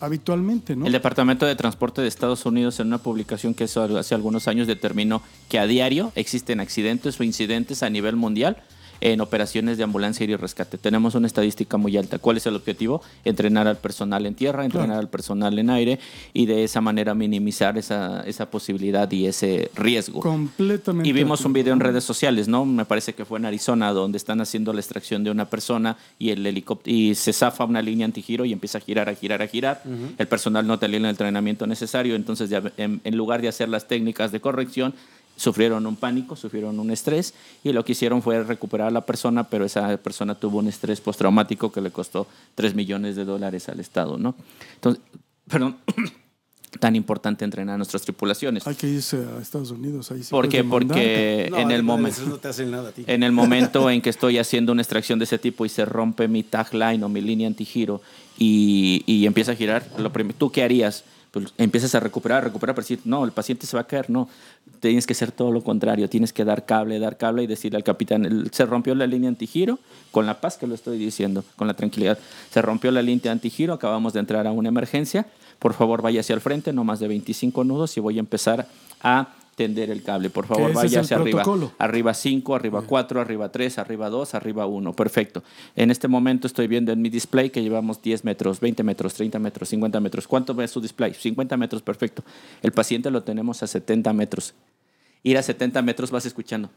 habitualmente, ¿no? El Departamento de Transporte de Estados Unidos en una publicación que hizo hace algunos años determinó que a diario existen accidentes o incidentes a nivel mundial en operaciones de ambulancia y rescate. Tenemos una estadística muy alta. ¿Cuál es el objetivo? Entrenar al personal en tierra, entrenar Claro. al personal en aire y de esa manera minimizar esa, esa posibilidad y ese riesgo. Completamente. Y vimos un video en redes sociales, ¿no? Me parece que fue en Arizona, donde están haciendo la extracción de una persona y el helicóptero y se zafa una línea antigiro y empieza a girar, a girar, a girar. El personal no tenía el entrenamiento necesario, entonces ya en, en lugar de hacer las técnicas de corrección, sufrieron un pánico, sufrieron un estrés y lo que hicieron fue recuperar a la persona, pero esa persona tuvo un estrés postraumático que le costó 3 millones de dólares al Estado, ¿no? Entonces, [coughs] perdón, [coughs] tan importante entrenar a nuestras tripulaciones. Hay que irse a Estados Unidos. Ahí sí ¿Por qué? Porque No, en el momento... esos no te hacen nada a ti. En el momento en que estoy haciendo una extracción de ese tipo y se rompe mi tagline o mi línea antigiro y, y empieza a girar, lo prim- ¿tú qué harías? Pues empiezas a recuperar, recuperar, pero decir, no, el paciente se va a caer, no. Tienes que hacer todo lo contrario, tienes que dar cable, dar cable y decirle al capitán, "El- se rompió la línea antigiro, con la paz que lo estoy diciendo, con la tranquilidad. Se rompió la línea antigiro, acabamos de entrar a una emergencia, por favor vaya hacia el frente, no más de 25 nudos y voy a empezar a tender el cable. Por favor, vaya hacia arriba. protocolo. Arriba 5, arriba 4, arriba 3, arriba 2, arriba 1. Perfecto. En este momento estoy viendo en mi display que llevamos 10 metros, 20 metros, 30 metros, 50 metros. ¿Cuánto ve su display? 50 metros, perfecto. El paciente lo tenemos a 70 metros. Ir a 70 metros vas escuchando.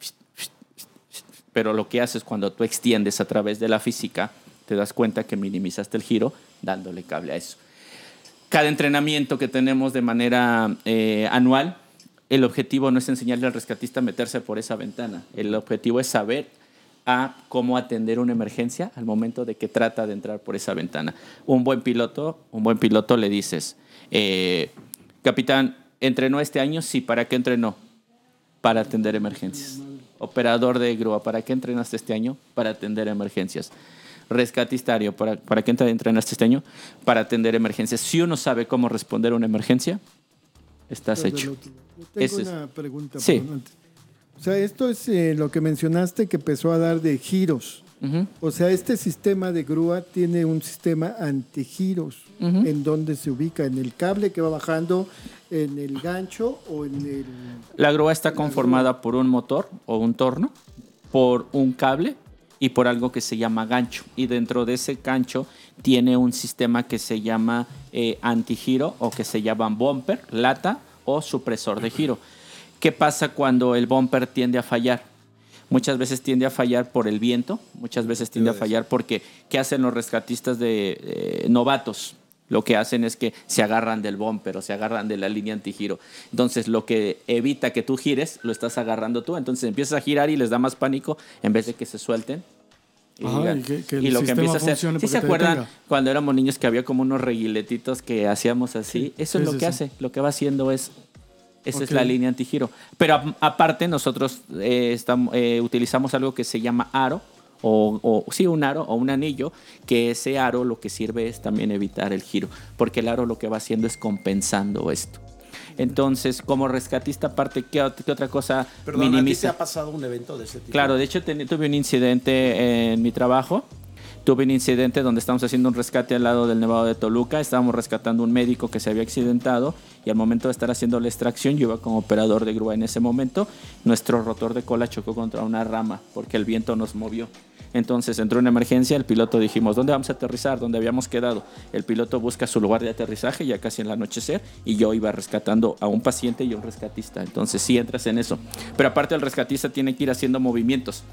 Pero lo que haces cuando tú extiendes a través de la física, te das cuenta que minimizaste el giro dándole cable a eso cada entrenamiento que tenemos de manera eh, anual, el objetivo no es enseñarle al rescatista a meterse por esa ventana. El objetivo es saber a cómo atender una emergencia al momento de que trata de entrar por esa ventana. Un buen piloto, un buen piloto le dices, eh, capitán, ¿entrenó este año? Sí, ¿para qué entrenó? Para atender emergencias. Operador de grúa, ¿para qué entrenaste este año? Para atender emergencias rescatistario, ¿para, ¿para qué entrenaste este año? Para atender emergencias. Si uno sabe cómo responder a una emergencia, estás hecho. tengo Ese es- una pregunta. Sí. O sea, esto es eh, lo que mencionaste que empezó a dar de giros. O sea, este sistema de grúa tiene un sistema antigiros. Ujú. ¿En dónde se ubica? ¿En el cable que va bajando? ¿En el gancho? ¿O en el...? La grúa está conformada por un motor o un torno, por un cable y por algo que se llama gancho. Y dentro de ese gancho tiene un sistema que se llama eh, antigiro o que se llama bumper, lata o supresor de giro. ¿Qué pasa cuando el bumper tiende a fallar? Muchas veces tiende a fallar por el viento, muchas veces tiende a fallar porque ¿qué hacen los rescatistas de eh, novatos? Lo que hacen es que se agarran del bumper o se agarran de la línea antigiro. Entonces, lo que evita que tú gires, lo estás agarrando tú. Entonces, empiezas a girar y les da más pánico en vez de que se suelten. Y, Ajá, y que- que y lo que empieza a hacer. ¿Sí se acuerdan detenga? cuando éramos niños que había como unos reguiletitos que hacíamos así? Eso es sí, lo sí, que sí. hace. Lo que va haciendo es esa es Ok. la línea antigiro. Pero a- aparte nosotros eh, estamos, eh, utilizamos algo que se llama aro, o, o- sí, un aro o un anillo, que ese aro lo que sirve es también evitar el giro, porque el aro lo que va haciendo es compensando esto. Entonces, como rescatista aparte, ¿qué, qué otra cosa Perdón, ¿a ti te minimiza? ha pasado un evento de ese tipo? Claro, de hecho tuve un incidente en mi trabajo. Tuve un incidente donde estábamos haciendo un rescate al lado del Nevado de Toluca. Estábamos rescatando un médico que se había accidentado y al momento de estar haciendo la extracción, yo iba como operador de grúa en ese momento, nuestro rotor de cola chocó contra una rama porque el viento nos movió. Entonces entró una emergencia, el piloto dijimos, ¿dónde vamos a aterrizar? ¿Dónde habíamos quedado? El piloto busca su lugar de aterrizaje ya casi en el anochecer y yo iba rescatando a un paciente y a un rescatista. Entonces sí entras en eso. Pero aparte el rescatista tiene que ir haciendo movimientos.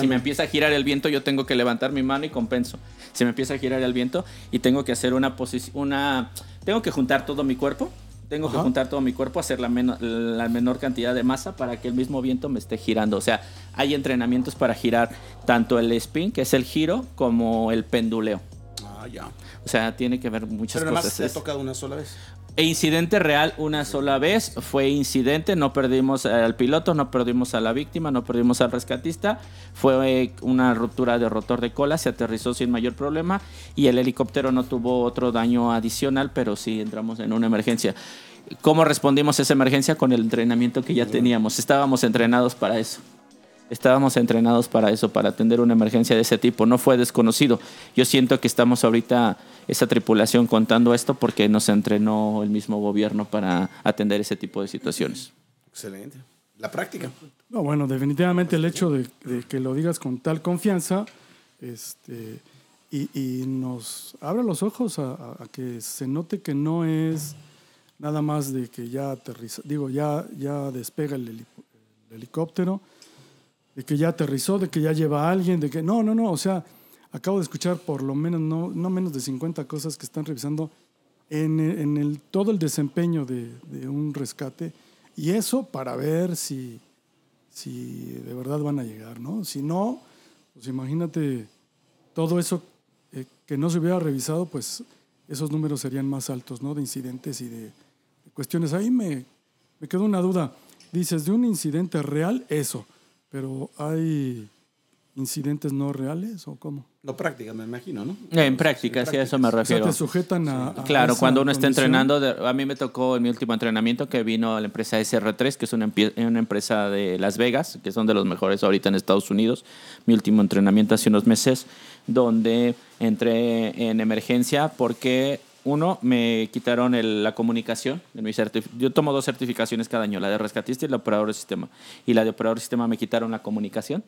Si me empieza a girar el viento, yo tengo que levantar mi mano y compenso. Si me empieza a girar el viento y tengo que hacer una posición, una, tengo que juntar todo mi cuerpo. Tengo que juntar todo mi cuerpo, hacer la, meno- la menor cantidad de masa para que el mismo viento me esté girando. O sea, hay entrenamientos para girar tanto el spin, que es el giro, como el penduleo. Ah, ya. O sea, tiene que ver muchas Pero nada más cosas. te ha tocado una sola vez. E incidente real una sola vez, fue incidente, no perdimos al piloto, no perdimos a la víctima, no perdimos al rescatista, fue eh, una ruptura de rotor de cola, se aterrizó sin mayor problema y el helicóptero no tuvo otro daño adicional, pero sí entramos en una emergencia. ¿Cómo respondimos a esa emergencia? Con el entrenamiento que ya teníamos, estábamos entrenados para eso. Estábamos entrenados para eso, para atender una emergencia de ese tipo. No fue desconocido. Yo siento que estamos ahorita, esa tripulación, contando esto porque nos entrenó el mismo gobierno para atender ese tipo de situaciones. Excelente. La práctica. No, bueno, definitivamente el hecho de, de que lo digas con tal confianza este, y, y nos abre los ojos a, a- a que se note que no es nada más de que ya aterriza, digo, ya, ya despega el helicóptero, de que ya aterrizó, de que ya lleva a alguien, de que no, no, no, o sea, acabo de escuchar por lo menos, no, no menos de 50 cosas que están revisando en, en el, todo el desempeño de, de un rescate y eso para ver si, si de verdad van a llegar, ¿no? Si no, pues imagínate todo eso eh, que no se hubiera revisado, pues esos números serían más altos, ¿no? De incidentes y de, de cuestiones. Ahí me, me quedó una duda. Dices, de un incidente real, eso, pero hay incidentes no reales o cómo? No práctica, me imagino, ¿no? En práctica, sí, a eso me O sea, refiero. te sujetan a... a Claro, esa cuando uno está condición. entrenando, de- a mí me tocó en mi último entrenamiento que vino la empresa SR3, que es una, una empresa de Las Vegas, que son de los mejores ahorita en Estados Unidos. Mi último entrenamiento hace unos meses, donde entré en emergencia porque uno, me quitaron el- la comunicación. En mi Yo tomo dos certificaciones cada año, la de rescatista y la de operador de sistema. Y la de operador de sistema me quitaron la comunicación.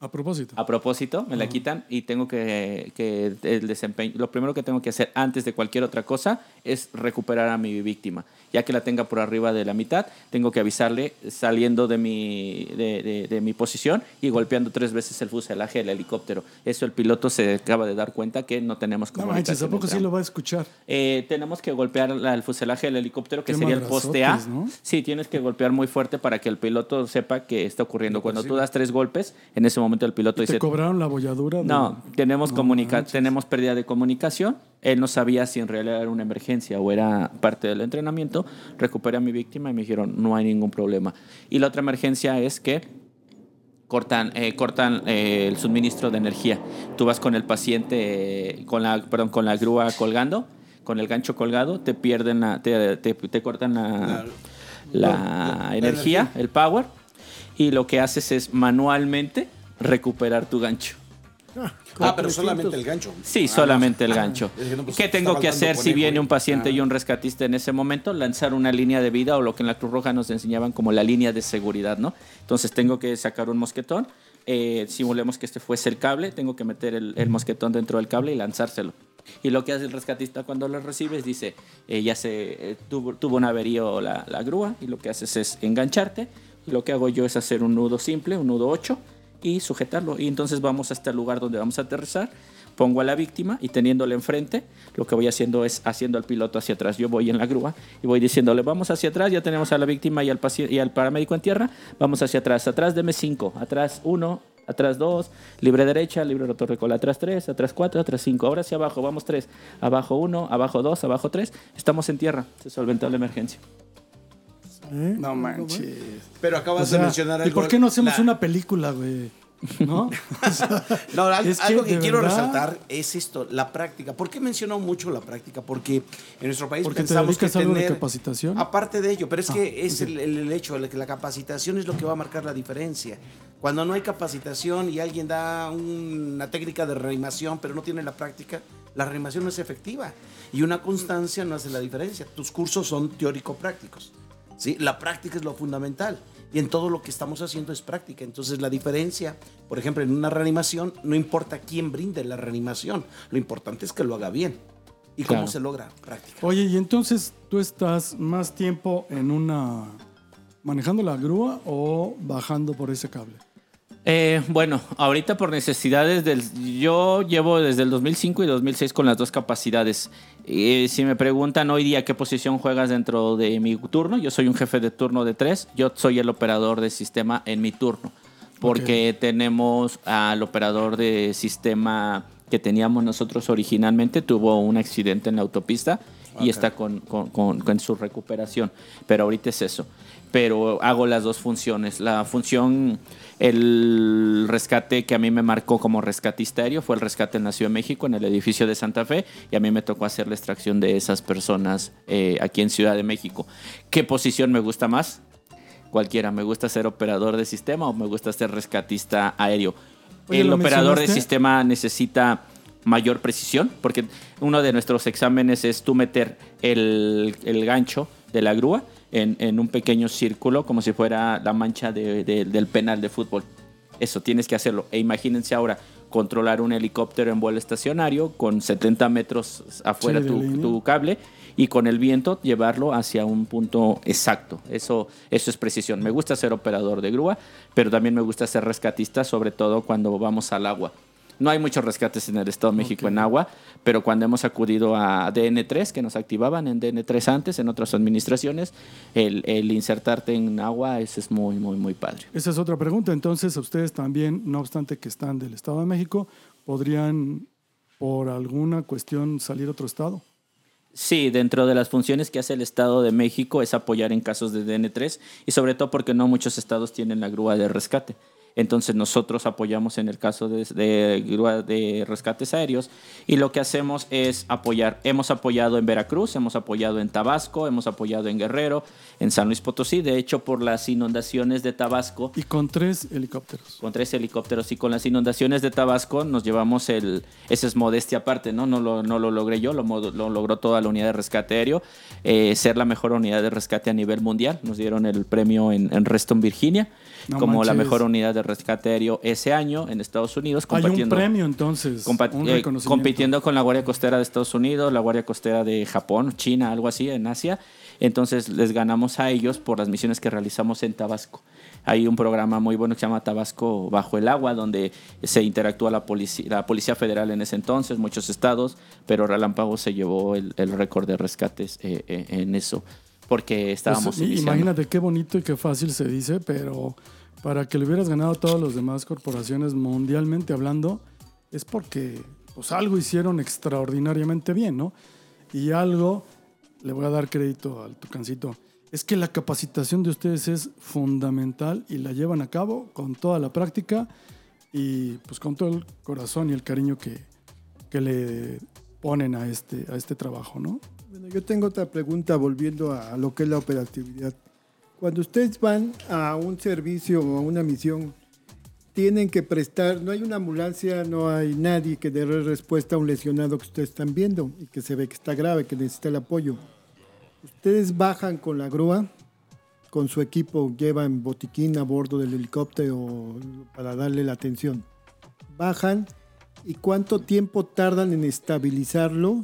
A propósito. A propósito, me la quitan y tengo que, que el desempeño. Lo primero que tengo que hacer antes de cualquier otra cosa es recuperar a mi víctima. Ya que la tenga por arriba de la mitad, tengo que avisarle saliendo de mi, de, de- de mi posición y golpeando tres veces el fuselaje del helicóptero. Eso el piloto se acaba de dar cuenta que no tenemos No comunicación. manches, ¿a poco entre sí lo va a escuchar? eh, tenemos que golpear la- el fuselaje del helicóptero, que Qué sería el poste A. ¿no? Sí, tienes que golpear muy fuerte para que el piloto sepa que está ocurriendo. Cuando tú das tres golpes, en ese momento el piloto ¿Y ¿Te dice, cobraron la bolladura? de- no, tenemos, No comunica manches. tenemos pérdida de comunicación. Él no sabía si en realidad era una emergencia o era parte del entrenamiento. Recuperé a mi víctima y me dijeron, no hay ningún problema. Y la otra emergencia es que cortan, eh, cortan eh, el suministro de energía. Tú vas con el paciente, eh, con la, perdón, con la grúa colgando, con el gancho colgado, te pierden, la, te, te- te cortan la, la la energía, energía. el power, y lo que haces es manualmente recuperar tu gancho. Ah, pero solamente el gancho. Sí, Ah, solamente el gancho. No, pues, ¿Qué tengo que hacer si viene un paciente Ah. y un rescatista en ese momento? Lanzar una línea de vida o lo que en la Cruz Roja nos enseñaban como la línea de seguridad, ¿no? Entonces tengo que sacar un mosquetón, eh, simulemos que este fuese el cable, tengo que meter el, el mosquetón dentro del cable y lanzárselo. Y lo que hace el rescatista cuando lo recibes dice, eh, ya se eh, tuvo, tuvo un averío la, la grúa y lo que haces es engancharte. Y lo que hago yo es hacer un nudo simple, un nudo 8 y sujetarlo. Y entonces vamos hasta el lugar donde vamos a aterrizar. Pongo a la víctima y teniéndola enfrente, lo que voy haciendo es haciendo al piloto hacia atrás. Yo voy en la grúa y voy diciéndole, vamos hacia atrás, ya tenemos a la víctima y al, y al paramédico en tierra, vamos hacia atrás. Atrás deme 5, atrás 1, atrás 2, libre derecha, libre rotor de cola, atrás 3, atrás 4, atrás 5. Ahora hacia abajo, vamos 3, abajo 1, abajo 2, abajo 3. Estamos en tierra, se solventó la emergencia. ¿Eh? No manches. Pero acabas O sea, de mencionar ¿Y algo. por qué no hacemos la- una película, güey? ¿No? [laughs] O sea, No, al- es que, algo que quiero verdad, resaltar es esto, la práctica. ¿Por qué menciono mucho la práctica? Porque en nuestro país Porque te pensamos que dedicas a algo de tener... capacitación. Aparte de ello, pero es Ah, que es ok. el, el- hecho de que la capacitación es lo que va a marcar la diferencia. Cuando no hay capacitación y alguien da una técnica de reanimación, pero no tiene la práctica, la reanimación no es efectiva. Y una constancia no hace la diferencia. Tus cursos son teórico-prácticos. ¿Sí? La práctica es lo fundamental. Y en todo lo que estamos haciendo es práctica. Entonces la diferencia, por ejemplo, en una reanimación, no importa quién brinde la reanimación. Lo importante es que lo haga bien. ¿Y cómo Claro. se logra? Práctica. Oye, y entonces tú estás más tiempo en una. manejando la grúa o bajando por ese cable. Eh, bueno, ahorita por necesidades del... Yo llevo desde el 2005 y 2006 con las dos capacidades. Eh, si me preguntan hoy día qué posición juegas dentro de mi turno, yo soy un jefe de turno de tres, yo soy el operador de sistema en mi turno, porque tenemos al operador de sistema que teníamos nosotros originalmente, tuvo un accidente en la autopista y está con, con- con- con su recuperación, pero ahorita es eso. Pero hago las dos funciones. La función, el rescate que a mí me marcó como rescatista aéreo fue el rescate en la Ciudad de México, en el edificio de Santa Fe, y a mí me tocó hacer la extracción de esas personas eh, aquí en Ciudad de México. ¿Qué posición me gusta más? Cualquiera, me gusta ser operador de sistema o me gusta ser rescatista aéreo. Oye, el ¿lo operador de sistema necesita mayor precisión, porque uno de nuestros exámenes es tú meter el, el gancho de la grúa en, en un pequeño círculo, como si fuera la mancha de- de- del penal de fútbol. Eso tienes que hacerlo. E imagínense ahora controlar un helicóptero en vuelo estacionario con 70 metros afuera Sí, tu, tu cable y con el viento llevarlo hacia un punto exacto. Eso, eso es precisión. Me gusta ser operador de grúa, pero también me gusta ser rescatista, sobre todo cuando vamos al agua. No hay muchos rescates en el Estado de México en agua, pero cuando hemos acudido a DN3, que nos activaban en DN3 antes, en otras administraciones, el, el insertarte en agua eso es muy, muy, muy padre. Esa es otra pregunta. Entonces, ustedes también, no obstante que están del Estado de México, podrían, por alguna cuestión, salir a otro estado. Sí, dentro de las funciones que hace el Estado de México es apoyar en casos de DN3 y sobre todo porque no muchos estados tienen la grúa de rescate. Entonces nosotros apoyamos en el caso de, de grúa de rescates aéreos y lo que hacemos es apoyar. Hemos apoyado en Veracruz, hemos apoyado en Tabasco, hemos apoyado en Guerrero, en San Luis Potosí. De hecho, por las inundaciones de Tabasco, Y con tres helicópteros. con tres helicópteros y con las inundaciones de Tabasco nos llevamos el, esa es modestia aparte, ¿no? No lo, no lo logré yo, lo, lo logró toda la unidad de rescate aéreo, eh, ser la mejor unidad de rescate a nivel mundial. Nos dieron el premio en, en Reston, Virginia, No como la mejor unidad de rescate aéreo ese año en Estados Unidos. Hay un premio entonces, un eh, compitiendo con la Guardia Costera de Estados Unidos, la Guardia Costera de Japón, China, algo así, en Asia. Entonces les ganamos a ellos por las misiones que realizamos en Tabasco. Hay un programa muy bueno que se llama Tabasco Bajo el Agua, donde se interactúa la policía, la policía Federal en ese entonces, muchos estados, pero Relámpago se llevó el, el récord de rescates eh, eh, en eso, porque estábamos Pues, imagínate qué bonito y qué fácil se dice, pero para que le hubieras ganado a todas las demás corporaciones mundialmente hablando, es porque pues algo hicieron extraordinariamente bien, ¿no? Y algo, le voy a dar crédito al tucancito, es que la capacitación de ustedes es fundamental y la llevan a cabo con toda la práctica y pues con todo el corazón y el cariño que, que le ponen a este, a este trabajo, ¿no? Bueno, yo tengo otra pregunta volviendo a lo que es la operatividad. Cuando ustedes van a un servicio o a una misión, tienen que prestar, no hay una ambulancia, no hay nadie que dé respuesta a un lesionado que ustedes están viendo y que se ve que está grave, que necesita el apoyo. Ustedes bajan con la grúa, con su equipo, llevan botiquín a bordo del helicóptero para darle la atención. Bajan y cuánto tiempo tardan en estabilizarlo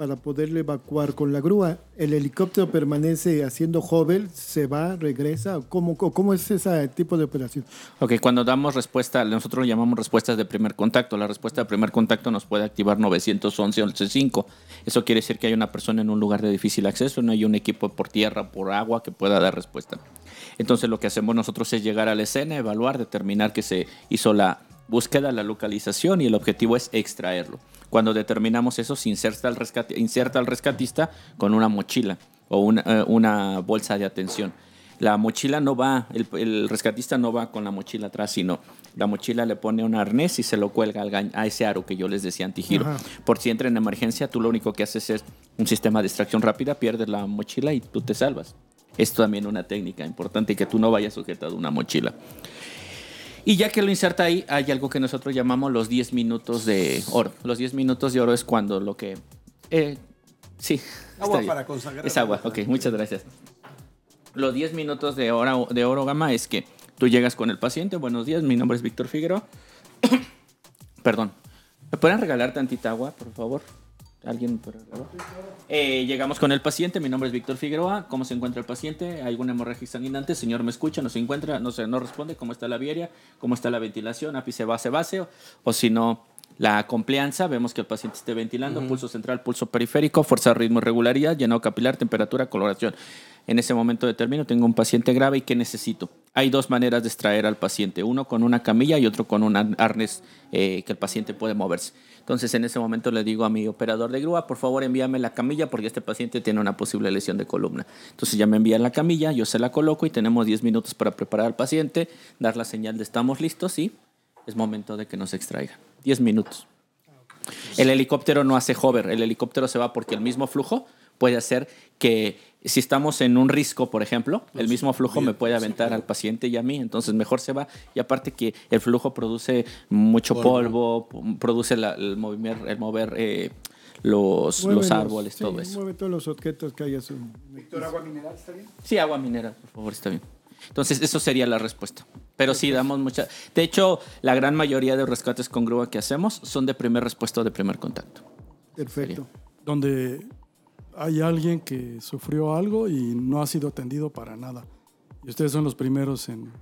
para poderlo evacuar con la grúa. El helicóptero permanece haciendo hover, se va, regresa. ¿Cómo, cómo es ese tipo de operación? Ok, cuando damos respuesta, nosotros lo llamamos respuestas de primer contacto. La respuesta de primer contacto nos puede activar 911 11.5. Eso quiere decir que hay una persona en un lugar de difícil acceso, no hay un equipo por tierra, por agua que pueda dar respuesta. Entonces lo que hacemos nosotros es llegar a la escena, evaluar, determinar que se hizo la búsqueda, la localización y el objetivo es extraerlo. Cuando determinamos eso, se inserta al, rescate, inserta al rescatista con una mochila o una, eh, una bolsa de atención. La mochila no va, el, el rescatista no va con la mochila atrás, sino la mochila le pone un arnés y se lo cuelga al a ese aro que yo les decía antigiro. Ajá. Por si entra en emergencia, tú lo único que haces es un sistema de extracción rápida, pierdes la mochila y tú te salvas. Es también una técnica importante que tú no vayas sujetado a una mochila. Y ya que lo inserta ahí, hay algo que nosotros llamamos los 10 minutos de oro. Los 10 minutos de oro es cuando lo que... eh, sí. Agua para consagrar. Es agua, ok, muchas gracias. Los 10 minutos de oro, de oro gama es que tú llegas con el paciente, buenos días, mi nombre es Víctor Figueroa. [coughs] Perdón. ¿Me pueden regalar tantita agua, por favor? ¿Alguien por? Eh, llegamos con el paciente, mi nombre es Víctor Figueroa. ¿Cómo se encuentra el paciente? ¿Hay alguna hemorragia sanguinante? Señor, ¿me escucha? ¿No se encuentra? No sé, no responde. ¿Cómo está la viaria? ¿Cómo está la ventilación? ¿Ápice, base, base? O, o si no, la complianza. Vemos que el paciente esté ventilando. Pulso central, pulso periférico, fuerza, ritmo, regularidad, llenado capilar, temperatura, coloración. En ese momento determino, tengo un paciente grave y ¿qué necesito? Hay dos maneras de extraer al paciente, uno con una camilla y otro con un arnés eh, que el paciente puede moverse. Entonces en ese momento le digo a mi operador de grúa, por favor envíame la camilla porque este paciente tiene una posible lesión de columna. Entonces ya me envían la camilla, yo se la coloco y tenemos 10 minutos para preparar al paciente, dar la señal de estamos listos y es momento de que nos extraiga. 10 minutos. El helicóptero no hace hover, el helicóptero se va porque el mismo flujo puede hacer que si estamos en un risco, por ejemplo, el mismo flujo me puede aventar al paciente y a mí, entonces mejor se va. Y aparte que el flujo produce mucho polvo, produce la- el, mover, el mover eh, los, Mueve los árboles, sí, todo eso. Mueve todos los objetos que hay a su. Sí, agua mineral, por favor, está bien. Entonces, eso sería la respuesta. Pero sí, damos mucha... De hecho, la gran mayoría de rescates con grúa que hacemos son de primer respuesta o de primer contacto. Perfecto. donde hay alguien que sufrió algo y no ha sido atendido para nada. Y ustedes son los primeros en,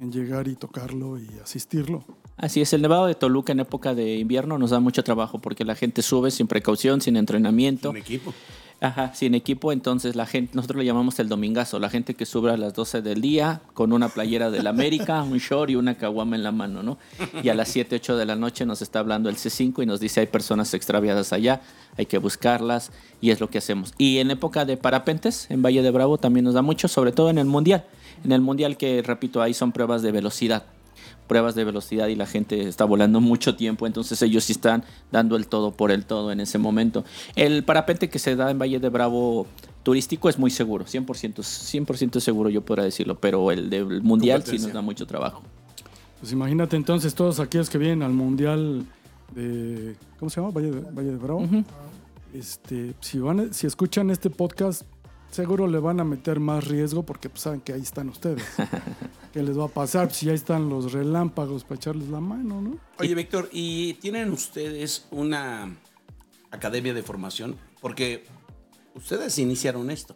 en llegar y tocarlo y asistirlo. Así es, el Nevado de Toluca en época de invierno nos da mucho trabajo porque la gente sube sin precaución, sin entrenamiento. Un equipo. Ajá, sin equipo, entonces la gente, nosotros le llamamos el domingazo, la gente que sube a las 12 del día con una playera del América, un short y una caguama en la mano, ¿no? Y a las 7, 8 de la noche nos está hablando el C5 y nos dice hay personas extraviadas allá, hay que buscarlas y es lo que hacemos. Y en época de parapentes, en Valle de Bravo también nos da mucho, sobre todo en el Mundial. En el Mundial que, repito, ahí son pruebas de velocidad pruebas de velocidad y la gente está volando mucho tiempo, entonces ellos sí están dando el todo por el todo en ese momento. El parapente que se da en Valle de Bravo turístico es muy seguro, 100%, 100% seguro yo podría decirlo, pero el del mundial sí nos da mucho trabajo. Pues imagínate entonces todos aquellos que vienen al Mundial de... ¿Cómo se llama? Valle de, Valle de Bravo. este, si, van, si escuchan este podcast, seguro le van a meter más riesgo porque pues, saben que ahí están ustedes. [laughs] ¿Qué les va a pasar si ahí están los relámpagos para echarles la mano, no? Oye, Víctor, ¿y tienen ustedes una academia de formación? Porque ustedes iniciaron esto,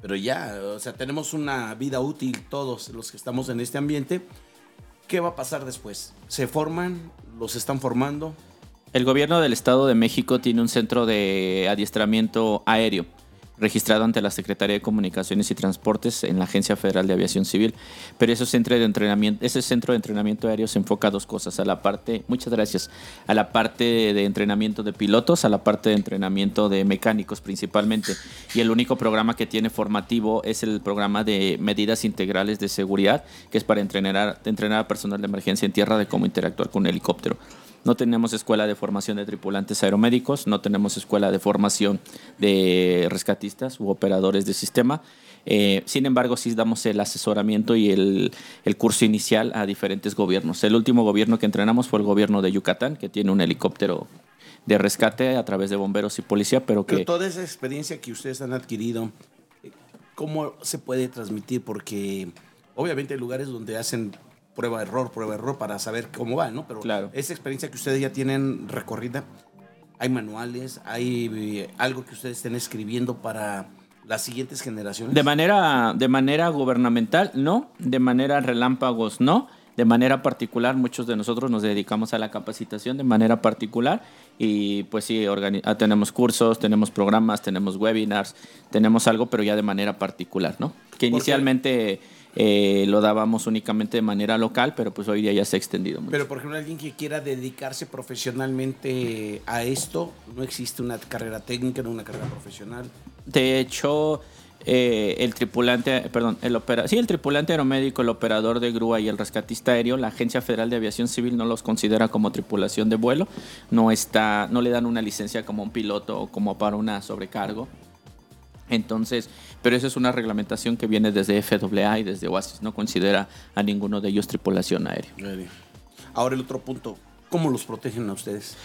pero ya, o sea, tenemos una vida útil todos los que estamos en este ambiente. ¿Qué va a pasar después? ¿Se forman? ¿Los están formando? El gobierno del Estado de México tiene un centro de adiestramiento aéreo registrado ante la Secretaría de Comunicaciones y Transportes en la Agencia Federal de Aviación Civil, pero ese centro de entrenamiento, ese centro de entrenamiento aéreo se enfoca a dos cosas, a la parte, muchas gracias, a la parte de entrenamiento de pilotos, a la parte de entrenamiento de mecánicos principalmente, y el único programa que tiene formativo es el programa de medidas integrales de seguridad, que es para entrenar entrenar a personal de emergencia en tierra de cómo interactuar con un helicóptero. No tenemos escuela de formación de tripulantes aeromédicos, no tenemos escuela de formación de rescatistas u operadores de sistema. Eh, sin embargo, sí damos el asesoramiento y el, el curso inicial a diferentes gobiernos. El último gobierno que entrenamos fue el gobierno de Yucatán, que tiene un helicóptero de rescate a través de bomberos y policía, pero que... Pero toda esa experiencia que ustedes han adquirido, eh, ¿cómo se puede transmitir? Porque obviamente hay lugares donde hacen prueba error, prueba error para saber cómo va, ¿no? Pero Claro. esa experiencia que ustedes ya tienen recorrida, hay manuales, hay eh, algo que ustedes estén escribiendo para las siguientes generaciones. De manera, de manera gubernamental, no. De manera relámpagos, no. De manera particular, muchos de nosotros nos dedicamos a la capacitación de manera particular y pues sí, ah, tenemos cursos, tenemos programas, tenemos webinars, tenemos algo, pero ya de manera particular, ¿no? Que inicialmente eh, lo dábamos únicamente de manera local, pero pues hoy día ya se ha extendido mucho. Pero por ejemplo, alguien que quiera dedicarse profesionalmente a esto, no existe una carrera técnica, no una carrera profesional. De hecho, eh, el tripulante, perdón, el opera, sí, el tripulante aeromédico, el operador de grúa y el rescatista aéreo, la Agencia Federal de Aviación Civil no los considera como tripulación de vuelo, no está, no le dan una licencia como un piloto o como para una sobrecargo. Entonces, pero eso es una reglamentación que viene desde FAA y desde OASIS, no considera a ninguno de ellos tripulación aérea. Ahora el otro punto, ¿cómo los protegen a ustedes?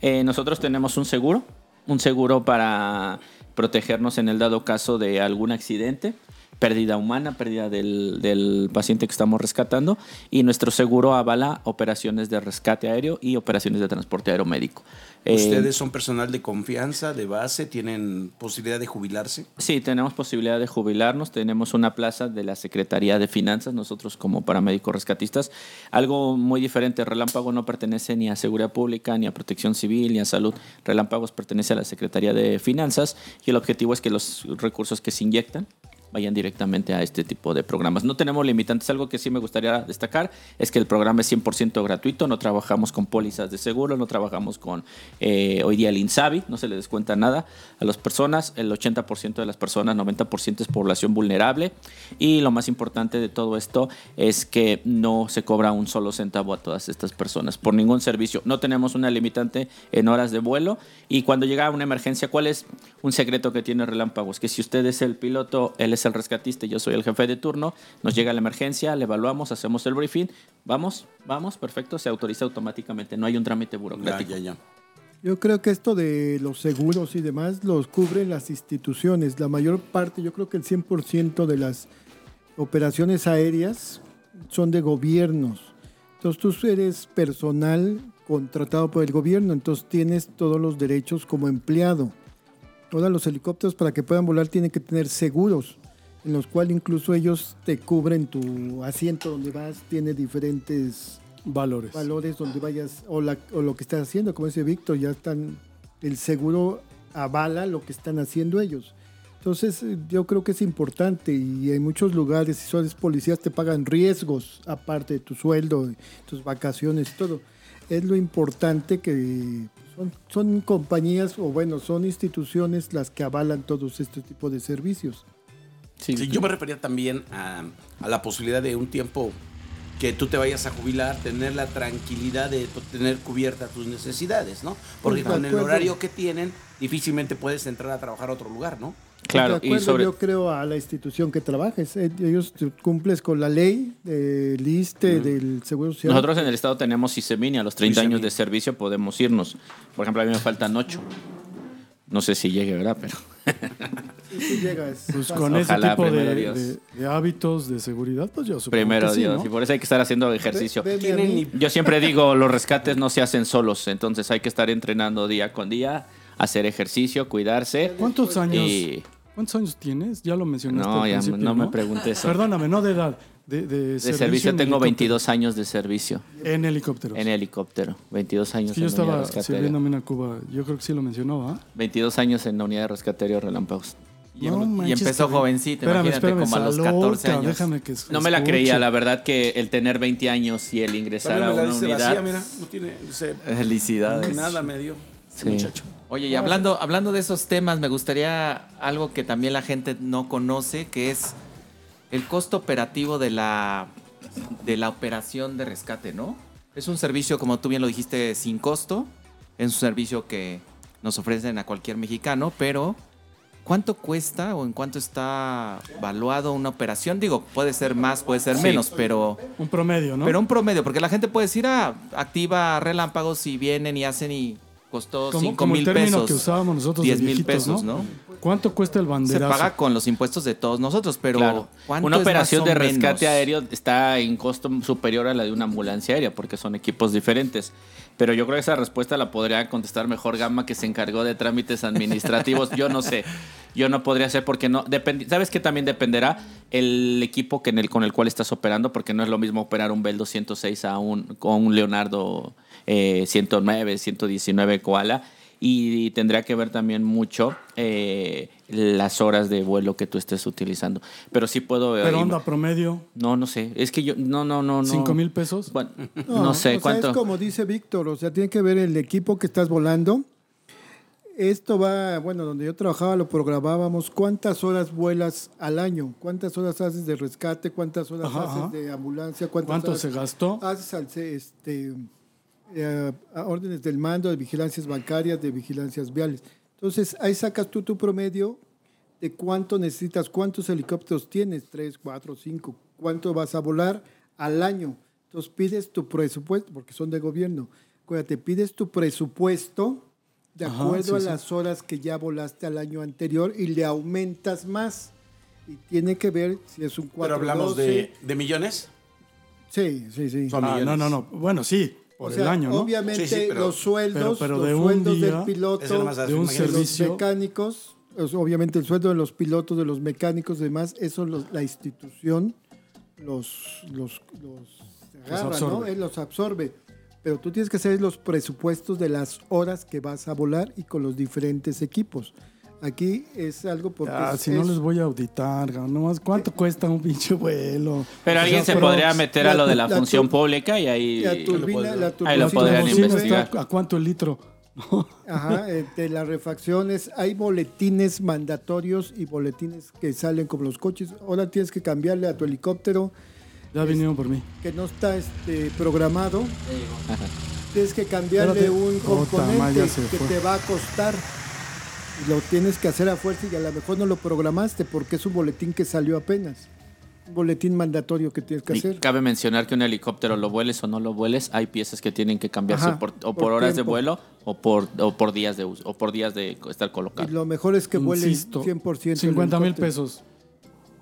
Eh, nosotros tenemos un seguro, un seguro para protegernos en el dado caso de algún accidente. Pérdida humana, pérdida del, del paciente que estamos rescatando y nuestro seguro avala operaciones de rescate aéreo y operaciones de transporte aéreo médico. Eh, ¿Ustedes son personal de confianza, de base? ¿Tienen posibilidad de jubilarse? Sí, tenemos posibilidad de jubilarnos. Tenemos una plaza de la Secretaría de Finanzas, nosotros como paramédicos rescatistas. Algo muy diferente, Relámpago no pertenece ni a Seguridad Pública, ni a Protección Civil, ni a Salud. Relámpagos pertenece a la Secretaría de Finanzas y el objetivo es que los recursos que se inyectan vayan directamente a este tipo de programas. No tenemos limitantes. Algo que sí me gustaría destacar es que el programa es 100% gratuito. No trabajamos con pólizas de seguro, no trabajamos con eh, hoy día el INSABI, no se le descuenta nada a las personas. El 80% de las personas, 90% es población vulnerable. Y lo más importante de todo esto es que no se cobra un solo centavo a todas estas personas por ningún servicio. No tenemos una limitante en horas de vuelo. Y cuando llega una emergencia, ¿cuál es un secreto que tiene Relámpagos? Que si usted es el piloto, él es el rescatista y yo soy el jefe de turno, nos llega la emergencia, le evaluamos, hacemos el briefing, vamos, vamos, perfecto, se autoriza automáticamente, no hay un trámite burocrático. Ya, ya, ya. Yo creo que esto de los seguros y demás los cubren las instituciones. La mayor parte, yo creo que el 100% de las operaciones aéreas son de gobiernos. Entonces tú eres personal contratado por el gobierno, entonces tienes todos los derechos como empleado. Ahora los helicópteros para que puedan volar tienen que tener seguros, en los cuales incluso ellos te cubren tu asiento donde vas, tiene diferentes Valores. valores donde vayas o, la- o lo que estás haciendo, como dice Víctor, ya están, el seguro avala lo que están haciendo ellos. Entonces yo creo que es importante y en muchos lugares, si son policías, te pagan riesgos aparte de tu sueldo, tus vacaciones, todo. Es lo importante que son, son compañías o bueno, son instituciones las que avalan todos estos tipos de servicios. Sí, Sí, yo me refería también a, a la posibilidad de un tiempo que tú te vayas a jubilar, tener la tranquilidad de to- tener cubiertas tus necesidades, ¿no? Porque Pues, con el horario que tienen, difícilmente puedes entrar a trabajar a otro lugar, ¿no? Claro, de y sobre... yo creo a la institución que trabajes. Eh, Ellos cumples con la ley del ISTE, del Seguro Social. Nosotros en el estado tenemos ISEMIN y a los 30 Isemin. años de servicio podemos irnos. Por ejemplo, a mí me faltan 8. No sé si llegue, ¿verdad? Pero [laughs] Llegas. Pues con Ojalá, ese tipo de, de- de hábitos de seguridad, pues yo supongo primero que sí, Dios. ¿no? Y por eso hay que estar haciendo ejercicio. Ni- Yo siempre digo, los rescates no se hacen solos, entonces hay que estar entrenando día con día, hacer ejercicio, cuidarse. ¿Cuántos años, Y ¿Cuántos años tienes? Ya lo mencionaste no, al ya principio, no me preguntes eso. Perdóname, no de edad. De, de De servicio, servicio en tengo helicóptero. 22 años de servicio En helicópteros. en helicóptero. 22 años Es que yo en estaba de rescate aéreo. sirviéndome en Cuba. Yo creo que sí lo mencionó, ¿ah? 22 años en la unidad de rescate aéreo Relámpagos. Y, No em- y manches, empezó que- jovencito, Espérame, imagínate, espérame, como a los salud, 14 cabrón, años. Déjame que No me la creía, la verdad que el tener 20 años y el ingresar a una unidad. vacía, mira, no tiene se- Felicidades. nada me dio. Sí. Muchacho. Oye, y hablando, hablando de esos temas, me gustaría algo que también la gente no conoce, que es el costo operativo de la, de la operación de rescate, ¿no? Es un servicio, como tú bien lo dijiste, sin costo. Es un servicio que nos ofrecen a cualquier mexicano, pero ¿cuánto cuesta o en cuánto está valuado una operación? Digo, puede ser más, puede ser menos, pero... Un promedio, ¿no? Pero un promedio, porque la gente puede decir, ah, activa relámpagos y vienen y hacen y costó como, 5 como mil pesos. que usábamos nosotros de 10 mil pesos, ¿no? ¿no? ¿Cuánto cuesta el Se banderazo? paga con los impuestos de todos nosotros, pero Claro. ¿cuánto Una es operación más o de rescate menos? aéreo está en costo superior a la de una ambulancia aérea porque son equipos diferentes. Pero yo creo que esa respuesta la podría contestar mejor Gama que se encargó de trámites administrativos. yo no sé. Yo no podría ser porque no. ¿Sabes que también dependerá el equipo que con el cual estás operando? Porque no es lo mismo operar un Bell 206 a un, con un Leonardo eh, 109, 119 Koala. Y tendría que ver también mucho eh, las horas de vuelo que tú estés utilizando. Pero sí puedo. Pero eh, onda promedio, no, no sé. Es que yo. No, no, no. no. ¿cinco mil pesos? Bueno, [laughs] no, sé o sea, cuánto. es como dice Víctor, o sea, tiene que ver el equipo que estás volando. Esto va, bueno, donde yo trabajaba lo programábamos. ¿Cuántas horas vuelas al año? ¿Cuántas horas haces de rescate? ¿Cuántas horas Ajá, haces ajá. de ambulancia? ¿Cuántas ¿Cuánto horas se gastó? haces al este, eh, a órdenes del mando de vigilancias bancarias, de vigilancias viales? Entonces, ahí sacas tú tu promedio de cuánto necesitas, cuántos helicópteros tienes, tres, cuatro, cinco, cuánto vas a volar al año. Entonces pides tu presupuesto, porque son de gobierno. Acuérdate, pides tu presupuesto de Ajá, acuerdo sí, a sí. las horas que ya volaste al año anterior y le aumentas más. y tiene que ver si es un 4 Pero hablamos de, de millones. Sí, sí, sí. Ah, no, no, no. Bueno, sí, por O sea, el año, ¿no? Obviamente Sí, sí, pero- los sueldos, pero- pero los de un sueldos día- del piloto, de un de los servicio. mecánicos, obviamente el sueldo de los pilotos, de los mecánicos, demás, eso los- la institución los, los, los agarra. ¿no? Él los absorbe. Pero tú tienes que hacer los presupuestos de las horas que vas a volar y con los diferentes equipos. Aquí es algo porque Ah, es- si no es- les voy a auditar, nomás, ¿cuánto cuesta un pinche vuelo? Pero O alguien sea, se pero podría meter a lo de la, la función pública y ahí... la turbina, la Ahí lo podrían investigar. ¿A cuánto el litro? [laughs] Ajá, de las refacciones, hay boletines mandatorios y boletines que salen como los coches. Ahora tienes que cambiarle a tu helicóptero Ya vinieron por mí. que no está este, programado. Tienes que cambiarle Espérate. un componente que fue. te va a costar. Y lo tienes que hacer a fuerza y a lo mejor no lo programaste porque es un boletín que salió apenas. Un boletín mandatorio que tienes que Y hacer. cabe mencionar que un helicóptero lo vueles o no lo vueles, hay piezas que tienen que cambiarse Ajá, por, o por, por horas de vuelo o por, o por días de uso, o por días de estar Y colocado. lo mejor es que vuele Insisto, 100%. el 50 mil pesos.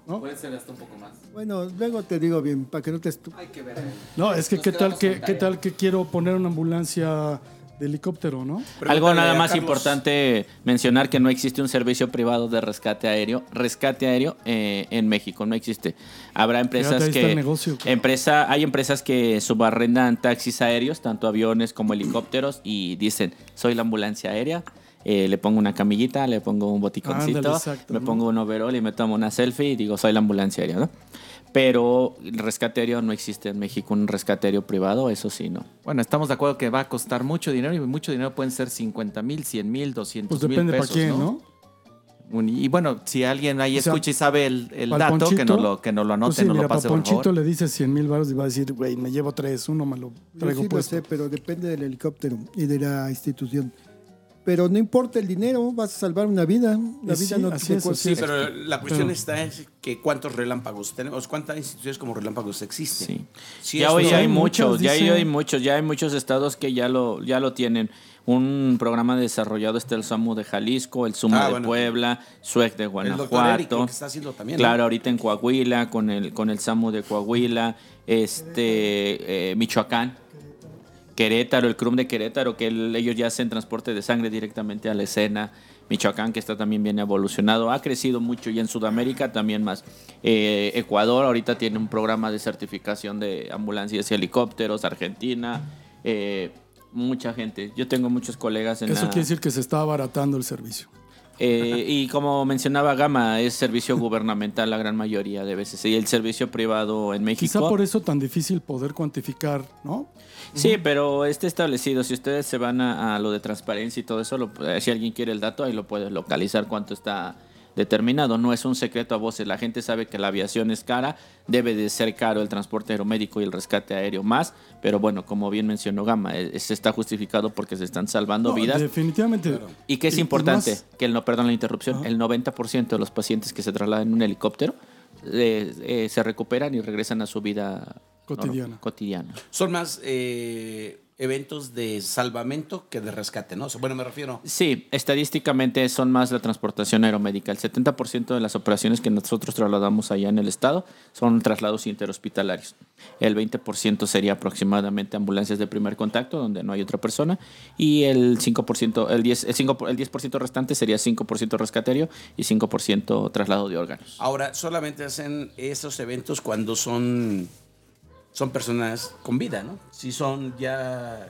Puede ser hasta un poco más. Bueno, luego te digo bien, para que no te Hay que ver. No, es que Nos qué tal que, qué tal que quiero poner una ambulancia de helicóptero, ¿no? Algo nada más importante mencionar que no existe un servicio privado de rescate aéreo, rescate aéreo eh, en México, no existe. Habrá empresas ahí está que el negocio, claro. empresa, hay empresas que subarrendan taxis aéreos, tanto aviones como helicópteros y dicen, "Soy la ambulancia aérea." eh, le pongo una camillita, le pongo un boticoncito, Ándale, exacto, me ¿no? pongo un overall y me tomo una selfie y digo, soy la ambulancia aérea, ¿no? Pero el rescate aéreo no existe en México, un rescate aéreo privado, eso sí, no. Bueno, estamos de acuerdo que va a costar mucho dinero y mucho dinero pueden ser 50 mil, 100 mil, 200 Pues mil depende para pesos, quién, ¿no? ¿no? Un- Y bueno, si alguien ahí O sea, escucha y sabe el, el dato, que Ponchito, nos lo, que nos lo anote, Pues sí, nos mira, lo para pase por Ponchito favor. le dice 100 mil baros y va a decir, güey, me llevo tres, uno me lo Yo traigo sí lo puesto. sé, pero depende del helicóptero y de la institución. Pero no importa el dinero, vas a salvar una vida. La vida sí, no así tiene es, así Sí, pero la cuestión Pero- está es que cuántos relámpagos tenemos, cuántas instituciones como relámpagos existen. Sí. Si ya hoy no- hay muchos, muchos, ya hay muchos, ya hay muchos estados que ya lo, ya lo tienen. Un programa desarrollado está el SAMU de Jalisco, el SUMO Ah, de bueno. Puebla, SUEC de el Guanajuato. lo que está haciendo también. ¿no? Claro, ahorita en Coahuila, con el, con el SAMU de Coahuila, este eh, Michoacán, Querétaro, el CRUM de Querétaro, que el- ellos ya hacen transporte de sangre directamente a la escena. Michoacán, que está también bien evolucionado, ha crecido mucho y en Sudamérica también más. Eh, Ecuador ahorita tiene un programa de certificación de ambulancias y helicópteros, Argentina, eh, mucha gente. Yo tengo muchos colegas en Eso la- quiere decir que se está abaratando el servicio. eh, y como mencionaba Gama, es servicio gubernamental la gran mayoría de veces. Y el servicio privado en México. Quizá por eso tan difícil poder cuantificar, ¿no? Sí, pero está establecido. Si ustedes se van a, a lo de transparencia y todo eso, lo- eh, si alguien quiere el dato, ahí lo puede localizar cuánto está determinado. No es un secreto a voces. La gente sabe que la aviación es cara, debe de ser caro el transporte aeromédico y el rescate aéreo más. Pero bueno, como bien mencionó Gama, eh, se está justificado porque se están salvando No, vidas. Definitivamente. Y que es Y- y importante, más- que el no, perdón la interrupción, el 90% de los pacientes que se trasladan en un helicóptero eh, eh, se recuperan y regresan a su vida Cotidiana. Son más eh, eventos de salvamento que de rescate, ¿no? Bueno, me refiero. Sí, estadísticamente son más la transportación aeromédica. El 70% de las operaciones que nosotros trasladamos allá en el estado son traslados interhospitalarios. El 20% sería aproximadamente ambulancias de primer contacto, donde no hay otra persona. Y el 5%, el 10%, el 5%, el 10% restante sería 5% rescaterio y 5% traslado de órganos. Ahora, solamente hacen esos eventos cuando son, son personas con vida, ¿no? Si son ya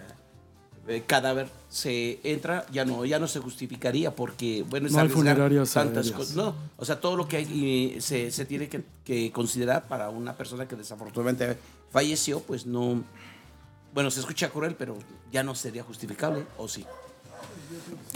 eh, cadáver, se entra, ya no, ya no se justificaría porque, bueno, es No hay funerarias tantas cosas. No, o sea, todo lo que hay eh, se, se tiene que, que considerar para una persona que desafortunadamente falleció, pues no. Bueno, se escucha cruel, pero ya no sería justificable, ¿o sí?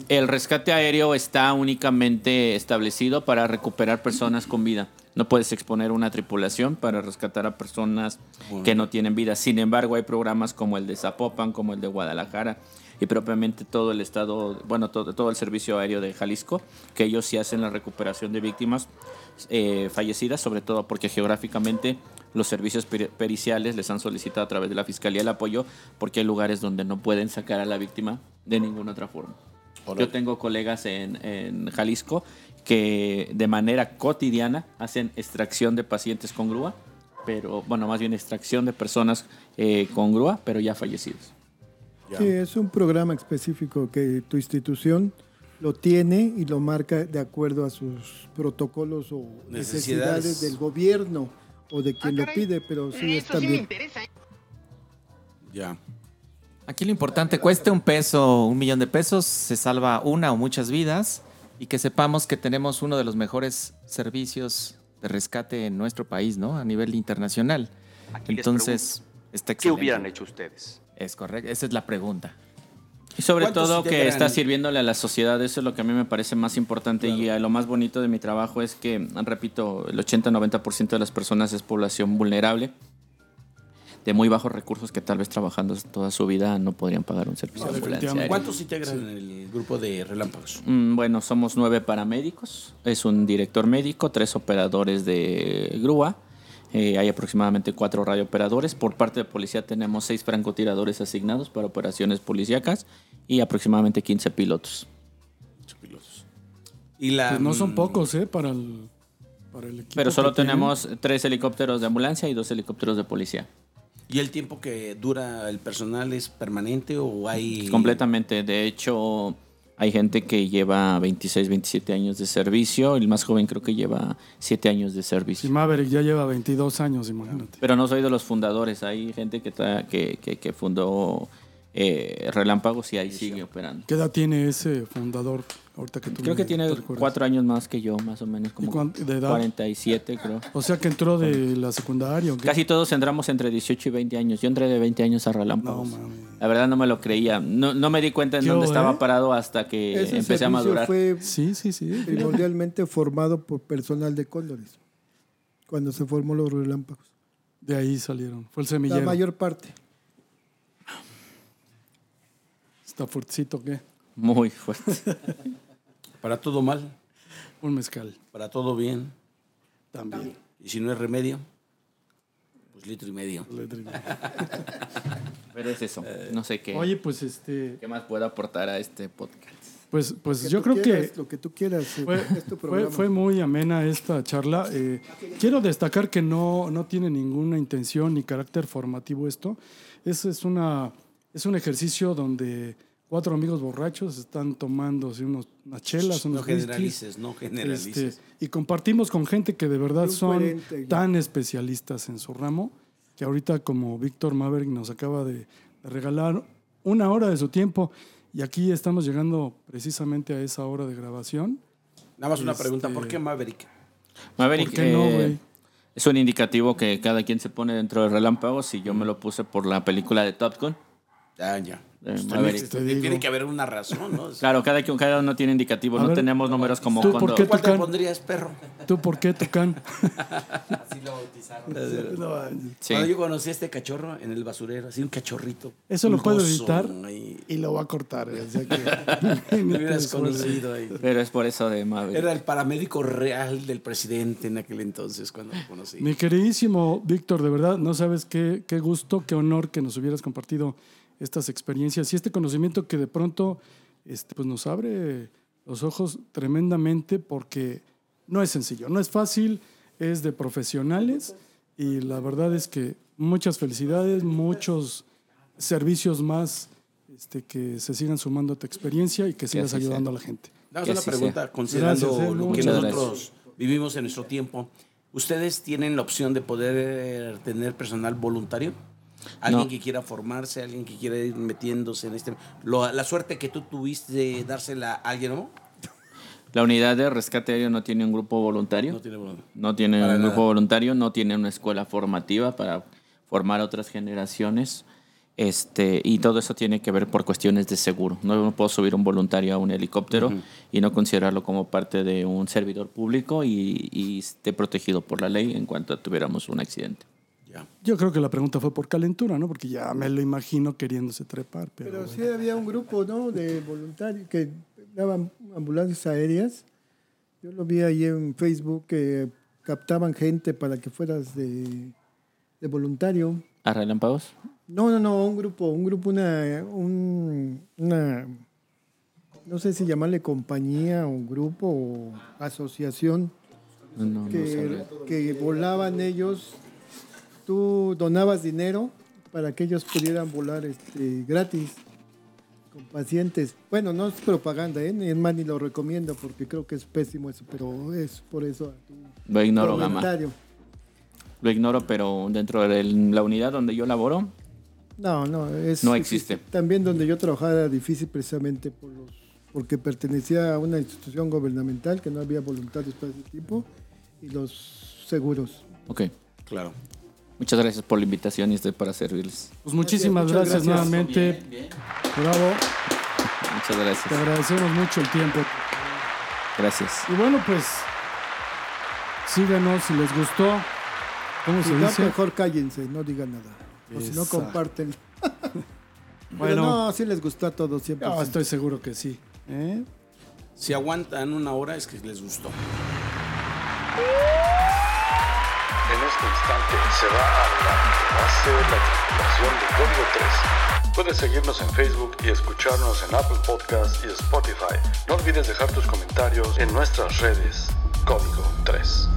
El rescate aéreo está únicamente establecido para recuperar personas con vida. No puedes exponer una tripulación para rescatar a personas que no tienen vida. Sin embargo, hay programas como el de Zapopan, como el de Guadalajara y propiamente todo el estado, bueno, todo, todo el servicio aéreo de Jalisco, que ellos sí hacen la recuperación de víctimas eh, fallecidas, sobre todo porque geográficamente los servicios peri- periciales les han solicitado a través de la Fiscalía el apoyo porque hay lugares donde no pueden sacar a la víctima de ninguna otra forma. Yo tengo colegas en, en Jalisco que de manera cotidiana hacen extracción de pacientes con grúa, pero bueno, más bien extracción de personas eh, con grúa, pero ya fallecidos. Sí, es un programa específico que tu institución lo tiene y lo marca de acuerdo a sus protocolos o Necesidades. necesidades, del gobierno o de quien lo pide, pero sí es también. Ya. Aquí lo importante, cueste un peso, un millón de pesos, se salva una o muchas vidas y que sepamos que tenemos uno de los mejores servicios de rescate en nuestro país, ¿no? A nivel internacional. Aquí les Entonces, está ¿Qué hubieran hecho ustedes? Es correcto, esa es la pregunta. Y sobre ¿Cuántos todo que está sirviéndole a la sociedad, eso es lo que a mí me parece más importante y a lo más bonito de mi trabajo es que, repito, el 80-90% de las personas es población vulnerable, de muy bajos recursos que tal vez trabajando toda su vida no podrían pagar un servicio No, de ambulancia. ¿Cuántos integran el grupo de relámpagos? Mm, Bueno, somos nueve paramédicos, es un director médico, tres operadores de grúa, eh, hay aproximadamente cuatro radiooperadores. Por parte de policía tenemos seis francotiradores asignados para operaciones policíacas y aproximadamente 15 pilotos. Y la, Pues no son mm, pocos, ¿eh? Para el, para el equipo. Pero solo tenemos tres helicópteros de ambulancia y dos helicópteros de policía. ¿Y el tiempo que dura el personal es permanente o hay...? Completamente. De hecho, hay gente que lleva 26, 27 años de servicio. El más joven creo que lleva 7 años de servicio. Maverick ya lleva 22 años, imagínate. Pero no soy de los fundadores. Hay gente que, que, que, que fundó eh, Relámpagos y ahí sigue operando. ¿Qué edad tiene ese fundador? Ahorita que tú Creo me- que tiene cuatro años más que yo, más o menos, como cuán- de edad? 47 creo. O sea que entró de la secundaria. ¿o qué? Casi todos entramos entre 18 y 20 años. Yo entré de 20 años a Relámpagos. No, mami. La verdad no me lo creía. No, no me di cuenta en Yo, dónde estaba ¿eh? parado hasta que Ese empecé a servicio madurar. fue Sí, sí, sí. primordialmente formado por personal de Cóndores, cuando se formó los relámpagos. De ahí salieron. Fue el La semillero. mayor parte. Está fuertecito, ¿qué? Muy fuerte. [laughs] Para todo mal, Un mezcal. para todo bien. También. Y si no es remedio, pues litro y medio. [laughs] Pero es eso. No sé qué, Oye, pues este. qué más puedo aportar a este podcast. Pues, pues Que yo creo quieras, que Lo que tú quieras. eh, fue, es tu fue, fue muy amena esta charla. Eh, quiero destacar que no, no tiene ninguna intención ni carácter formativo esto. Es, es, una, es un ejercicio donde cuatro amigos borrachos están tomándose unos, unas chelas, No unos whiskies, generalices, no generalices. este, y compartimos con gente que de verdad son coherente. tan especialistas en su ramo que ahorita como Víctor Maverick nos acaba de, de regalar una hora de su tiempo y aquí estamos llegando precisamente a esa hora de grabación. Nada más una Este- pregunta, ¿por qué Maverick? Maverick, ¿Por qué no, eh, güey? es un indicativo que cada quien se pone dentro de relámpagos y yo me lo puse por la película de Top Gun. Ah, ya. Eh, Pues Maverick. tiene, Te digo. tiene que haber una razón, ¿no? Claro, cada, quien- cada uno tiene indicativo. A no ver, tenemos números como ¿tú por qué ¿Cuál te pondrías, perro? ¿Tú por qué, Tucán? [laughs] Sí. Cuando yo conocí a este cachorro en el basurero, así un cachorrito. Eso lo puedo editar ahí. y lo va a cortar. o sea que- [laughs] [laughs] Me hubieras conocido ahí. Pero es por eso de Maverick. Era el paramédico real del presidente en aquel entonces cuando lo conocí. Mi queridísimo Víctor, de verdad, no sabes qué, qué gusto, qué honor que nos hubieras compartido estas experiencias y este conocimiento que de pronto este, pues nos abre los ojos tremendamente porque no es sencillo, no es fácil, es de profesionales y la verdad es que muchas felicidades, muchos servicios más este, que se sigan sumando a tu experiencia y que sigas sea. ayudando a la gente. Que una pregunta, sea. considerando Gracias, eh, lo que nosotros vivimos en nuestro tiempo, ¿ustedes tienen la opción de poder tener personal voluntario? Alguien No. que quiera formarse, alguien que quiera ir metiéndose en este... lo- la suerte que tú tuviste de dársela a alguien, ¿no? La unidad de rescate aéreo no tiene un grupo voluntario. No tiene voluntario. No tiene Para un nada. grupo voluntario, no tiene una escuela formativa para formar otras generaciones. Este, y todo eso tiene que ver por cuestiones de seguro. No, no puedo subir un voluntario a un helicóptero y no considerarlo como parte de un servidor público y, y esté protegido por la ley en cuanto tuviéramos un accidente. Ya. Yo creo que la pregunta fue por calentura, ¿no? Porque ya me lo imagino queriéndose trepar. Pero, sí había un grupo, ¿no? De voluntarios que daban ambulancias aéreas. Yo lo vi ahí en Facebook que captaban gente para que fueras de, de voluntario. ¿A relámpagos? No, no, no, un grupo, un grupo, una, un- una, no sé si llamarle compañía o grupo o asociación, No, no que, sabría. que volaban ellos. Tú donabas dinero para que ellos pudieran volar este, gratis con pacientes. Bueno, no es propaganda, ¿eh? ni es más ni lo recomiendo porque creo que es pésimo eso, pero es por eso Lo ignoro, Gama. comentario. Lo ignoro, pero dentro de la unidad donde yo laboro, No, no, es No existe. También donde yo trabajaba era difícil precisamente por los, porque pertenecía a una institución gubernamental que no había voluntarios para ese tipo y los seguros. ok. Claro. Muchas gracias por la invitación y estoy para servirles. Pues muchísimas gracias, gracias. nuevamente. Bravo. Muchas Te gracias. agradecemos mucho el tiempo. Gracias. Y bueno, pues síganos si les gustó. ¿Cómo se Si no, dice? mejor cállense, no digan nada. O si no, comparten. [laughs] Bueno. Pero no, sí les gustó a todos siempre. No, estoy seguro que sí. ¿eh? Si aguantan una hora es que les gustó. Este instante se va a la base la tripulación de Código 3. Puedes seguirnos en Facebook y escucharnos en Apple Podcast y Spotify. No olvides dejar tus comentarios en nuestras redes. Código 3.